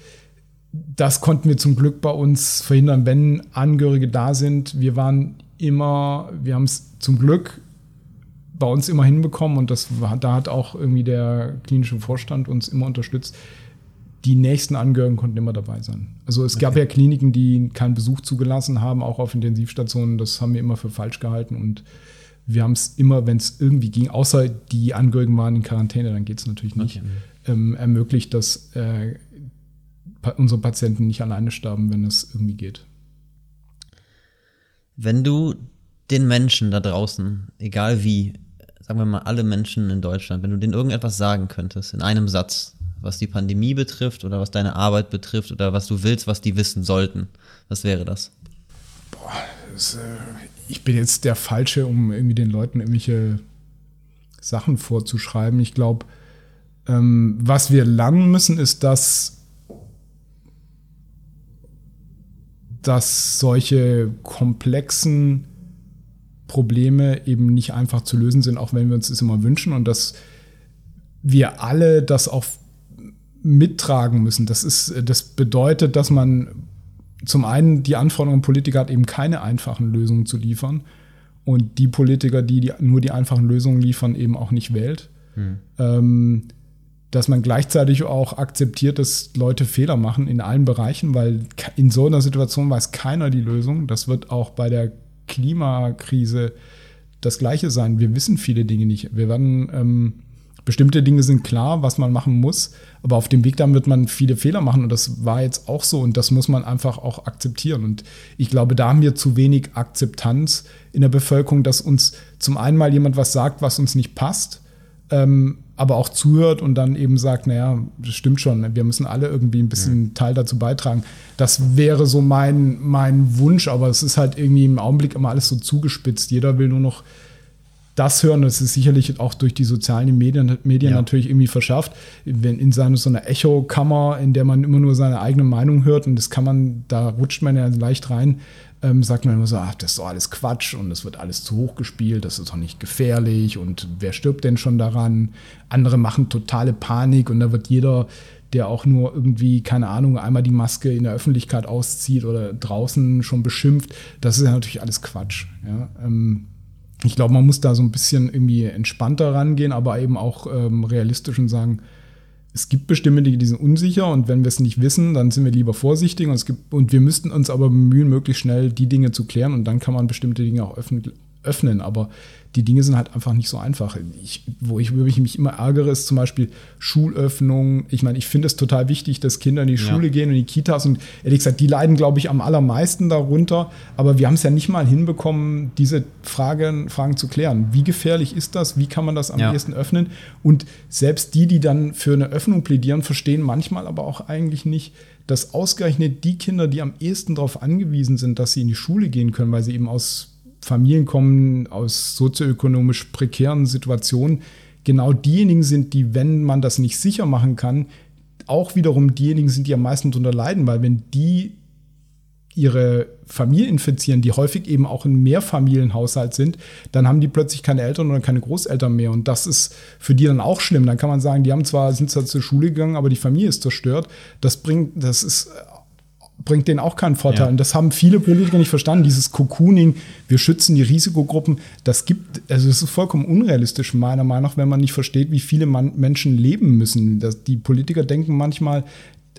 Das konnten wir zum Glück bei uns verhindern, wenn Angehörige da sind. Wir waren immer, wir haben es zum Glück bei uns immer hinbekommen und das war, da hat auch irgendwie der klinische Vorstand uns immer unterstützt. Die nächsten Angehörigen konnten immer dabei sein. Also es okay. gab ja Kliniken, die keinen Besuch zugelassen haben, auch auf Intensivstationen. Das haben wir immer für falsch gehalten und wir haben es immer, wenn es irgendwie ging, außer die Angehörigen waren in Quarantäne, dann geht es natürlich nicht, okay. ähm, ermöglicht, dass äh, unsere Patienten nicht alleine sterben, wenn es irgendwie geht. Wenn du den Menschen da draußen, egal wie, sagen wir mal, alle Menschen in Deutschland, wenn du denen irgendetwas sagen könntest, in einem Satz, was die Pandemie betrifft oder was deine Arbeit betrifft oder was du willst, was die wissen sollten, was wäre das? Boah, das, äh, ich bin jetzt der Falsche, um irgendwie den Leuten irgendwelche Sachen vorzuschreiben. Ich glaube, ähm, was wir lernen müssen, ist, dass dass solche komplexen Probleme eben nicht einfach zu lösen sind, auch wenn wir uns das immer wünschen und dass wir alle das auch mittragen müssen. Das, ist, das bedeutet, dass man zum einen die Anforderung an Politiker hat, eben keine einfachen Lösungen zu liefern und die Politiker, die, die nur die einfachen Lösungen liefern, eben auch nicht wählt. Hm. Ähm, dass man gleichzeitig auch akzeptiert, dass Leute Fehler machen in allen Bereichen, weil in so einer Situation weiß keiner die Lösung. Das wird auch bei der Klimakrise das Gleiche sein. Wir wissen viele Dinge nicht. Wir werden ähm, bestimmte Dinge sind klar, was man machen muss, aber auf dem Weg dann wird man viele Fehler machen und das war jetzt auch so und das muss man einfach auch akzeptieren. Und ich glaube, da haben wir zu wenig Akzeptanz in der Bevölkerung, dass uns zum einen mal jemand was sagt, was uns nicht passt, ähm, aber auch zuhört und dann eben sagt, naja, das stimmt schon, wir müssen alle irgendwie ein bisschen ja. Teil dazu beitragen. Das wäre so mein, mein Wunsch, aber es ist halt irgendwie im Augenblick immer alles so zugespitzt. Jeder will nur noch das hören, das ist sicherlich auch durch die sozialen Medien, Medien ja. natürlich irgendwie verschafft, wenn in seine, so einer Echo-Kammer, in der man immer nur seine eigene Meinung hört und das kann man, da rutscht man ja leicht rein, ähm, sagt man immer so, ach, das ist doch alles Quatsch und es wird alles zu hoch gespielt, das ist doch nicht gefährlich und wer stirbt denn schon daran? Andere machen totale Panik und da wird jeder, der auch nur irgendwie, keine Ahnung, einmal die Maske in der Öffentlichkeit auszieht oder draußen schon beschimpft, das ist ja natürlich alles Quatsch. Ja? Ähm, ich glaube, man muss da so ein bisschen irgendwie entspannter rangehen, aber eben auch ähm, realistisch und sagen, es gibt bestimmte Dinge, die sind unsicher und wenn wir es nicht wissen, dann sind wir lieber vorsichtig und, es gibt, und wir müssten uns aber bemühen, möglichst schnell die Dinge zu klären und dann kann man bestimmte Dinge auch öffnen. Aber die Dinge sind halt einfach nicht so einfach. Ich, wo ich wirklich mich immer ärgere, ist zum Beispiel Schulöffnung. Ich meine, ich finde es total wichtig, dass Kinder in die Schule ja. gehen und in die Kitas und ehrlich gesagt, die leiden, glaube ich, am allermeisten darunter. Aber wir haben es ja nicht mal hinbekommen, diese Fragen, Fragen zu klären. Wie gefährlich ist das? Wie kann man das am ja. ehesten öffnen? Und selbst die, die dann für eine Öffnung plädieren, verstehen manchmal aber auch eigentlich nicht, dass ausgerechnet die Kinder, die am ehesten darauf angewiesen sind, dass sie in die Schule gehen können, weil sie eben aus Familien kommen aus sozioökonomisch prekären Situationen, genau diejenigen sind, die, wenn man das nicht sicher machen kann, auch wiederum diejenigen sind, die am meisten darunter leiden, weil wenn die ihre Familie infizieren, die häufig eben auch ein Mehrfamilienhaushalt sind, dann haben die plötzlich keine Eltern oder keine Großeltern mehr. Und das ist für die dann auch schlimm. Dann kann man sagen, die haben zwar, sind zwar zur Schule gegangen, aber die Familie ist zerstört. Das bringt, das ist bringt denen auch keinen Vorteil. Ja. Und das haben viele Politiker nicht verstanden. Dieses Cocooning, wir schützen die Risikogruppen, das gibt, also es ist vollkommen unrealistisch, meiner Meinung nach, wenn man nicht versteht, wie viele man, Menschen leben müssen. Das, die Politiker denken manchmal,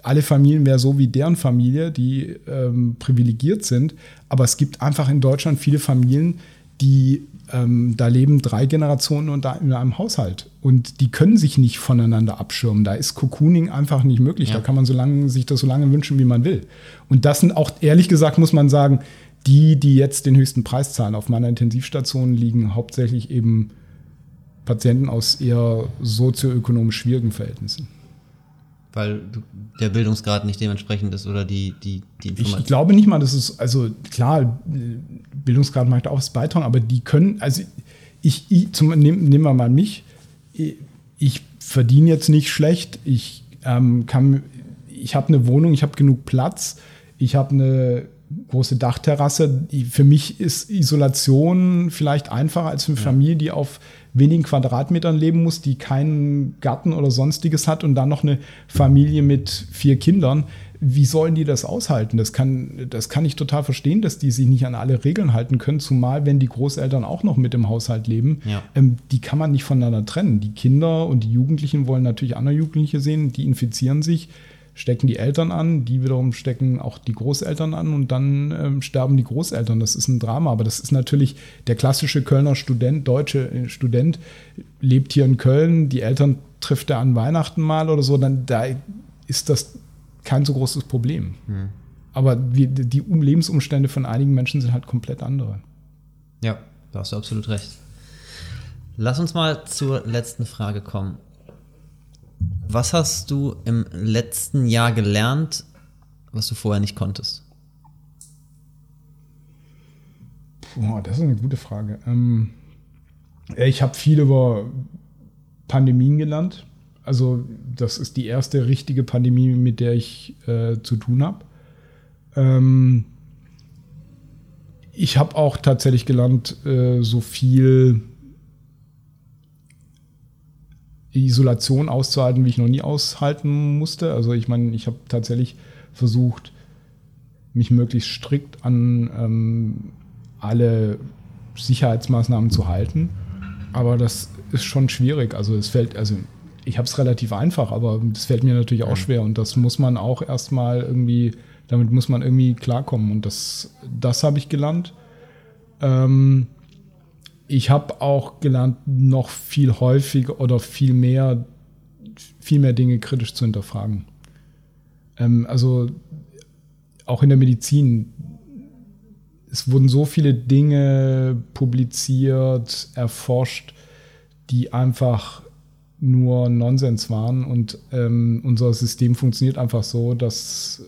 alle Familien wären so wie deren Familie, die ähm, privilegiert sind. Aber es gibt einfach in Deutschland viele Familien, die ähm, da leben drei Generationen und da in einem Haushalt. Und die können sich nicht voneinander abschirmen. Da ist Cocooning einfach nicht möglich. Ja. Da kann man so lange, sich das so lange wünschen, wie man will. Und das sind auch, ehrlich gesagt, muss man sagen, die, die jetzt den höchsten Preis zahlen auf meiner Intensivstation, liegen hauptsächlich eben Patienten aus eher sozioökonomisch schwierigen Verhältnissen weil der Bildungsgrad nicht dementsprechend ist oder die, die, die Information. Ich glaube nicht mal, dass es, also klar, Bildungsgrad macht auch was beitragen, aber die können, also ich, ich zum, nehmen, nehmen wir mal mich, ich verdiene jetzt nicht schlecht, ich ähm, kann, ich habe eine Wohnung, ich habe genug Platz, ich habe eine große Dachterrasse. Für mich ist Isolation vielleicht einfacher als für eine ja. Familie, die auf wenigen Quadratmetern leben muss, die keinen Garten oder sonstiges hat und dann noch eine Familie mit vier Kindern. Wie sollen die das aushalten? Das kann, das kann ich total verstehen, dass die sich nicht an alle Regeln halten können, zumal wenn die Großeltern auch noch mit im Haushalt leben. Ja. Ähm, die kann man nicht voneinander trennen. Die Kinder und die Jugendlichen wollen natürlich andere Jugendliche sehen, die infizieren sich stecken die Eltern an, die wiederum stecken auch die Großeltern an und dann ähm, sterben die Großeltern. Das ist ein Drama, aber das ist natürlich der klassische Kölner Student, deutsche äh, Student, lebt hier in Köln, die Eltern trifft er an Weihnachten mal oder so, dann da ist das kein so großes Problem. Hm. Aber die, die Lebensumstände von einigen Menschen sind halt komplett andere. Ja, da hast du absolut recht. Lass uns mal zur letzten Frage kommen. Was hast du im letzten Jahr gelernt, was du vorher nicht konntest? Puh, das ist eine gute Frage. Ähm, ich habe viel über Pandemien gelernt. Also das ist die erste richtige Pandemie, mit der ich äh, zu tun habe. Ähm, ich habe auch tatsächlich gelernt, äh, so viel Isolation auszuhalten, wie ich noch nie aushalten musste. Also ich meine, ich habe tatsächlich versucht, mich möglichst strikt an ähm, alle Sicherheitsmaßnahmen zu halten. Aber das ist schon schwierig. Also es fällt, also ich habe es relativ einfach, aber das fällt mir natürlich auch schwer und das muss man auch erstmal irgendwie, damit muss man irgendwie klarkommen und das, das habe ich gelernt. Ähm, ich habe auch gelernt, noch viel häufiger oder viel mehr, viel mehr Dinge kritisch zu hinterfragen. Ähm, also auch in der Medizin. Es wurden so viele Dinge publiziert, erforscht, die einfach nur Nonsens waren und ähm, unser System funktioniert einfach so, dass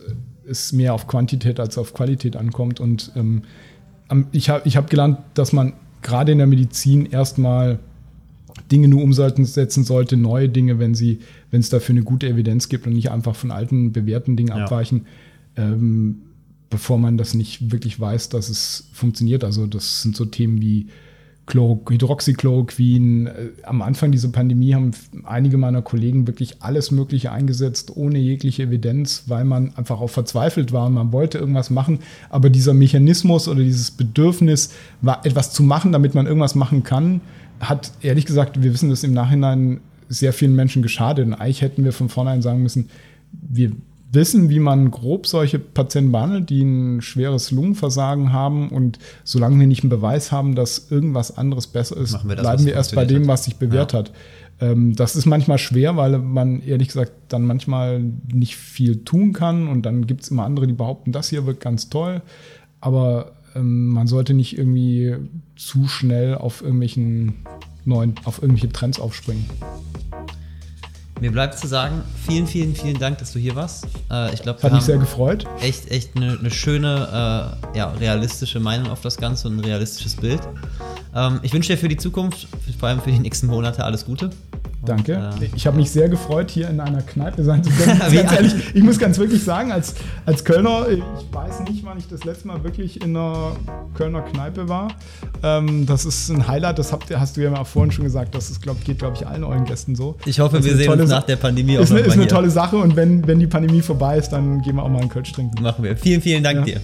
es mehr auf Quantität als auf Qualität ankommt und ähm, ich habe ich hab gelernt, dass man gerade in der Medizin erstmal Dinge nur umsetzen sollte, neue Dinge, wenn sie, wenn es dafür eine gute Evidenz gibt und nicht einfach von alten bewährten Dingen ja. abweichen, ähm, bevor man das nicht wirklich weiß, dass es funktioniert. Also das sind so Themen wie Hydroxychloroquin. Äh, am Anfang dieser Pandemie haben einige meiner Kollegen wirklich alles Mögliche eingesetzt, ohne jegliche Evidenz, weil man einfach auch verzweifelt war und man wollte irgendwas machen. Aber dieser Mechanismus oder dieses Bedürfnis, etwas zu machen, damit man irgendwas machen kann, hat ehrlich gesagt, wir wissen das im Nachhinein, sehr vielen Menschen geschadet. Und eigentlich hätten wir von vornherein sagen müssen, wir wissen, wie man grob solche Patienten behandelt, die ein schweres Lungenversagen haben. Und solange wir nicht einen Beweis haben, dass irgendwas anderes besser ist, wir das, bleiben wir erst bei dem, was sich bewährt ja. hat. Ähm, das ist manchmal schwer, weil man ehrlich gesagt dann manchmal nicht viel tun kann. Und dann gibt es immer andere, die behaupten, das hier wird ganz toll. Aber ähm, man sollte nicht irgendwie zu schnell auf irgendwelchen neuen, auf irgendwelche Trends aufspringen. Mir bleibt zu sagen, vielen, vielen, vielen Dank, dass du hier warst. Äh, ich glaube, hat mich sehr gefreut. Echt, echt eine, eine schöne, äh, ja, realistische Meinung auf das Ganze und ein realistisches Bild. Ähm, ich wünsche dir für die Zukunft, vor allem für die nächsten Monate, alles Gute. Danke. Und, äh, ich habe mich sehr gefreut, hier in einer Kneipe sein zu können. ganz ehrlich, ich muss ganz wirklich sagen, als, als Kölner, ich weiß nicht, wann ich das letzte Mal wirklich in einer Kölner Kneipe war. Ähm, das ist ein Highlight, das habt, hast du ja mal vorhin schon gesagt, das ist, glaub, geht, glaube ich, allen euren Gästen so. Ich hoffe, wir sehen uns nach der Pandemie auch Ist, eine, ist eine tolle Sache und wenn, wenn die Pandemie vorbei ist, dann gehen wir auch mal einen Kölsch trinken. Machen wir. Vielen, vielen Dank ja. dir.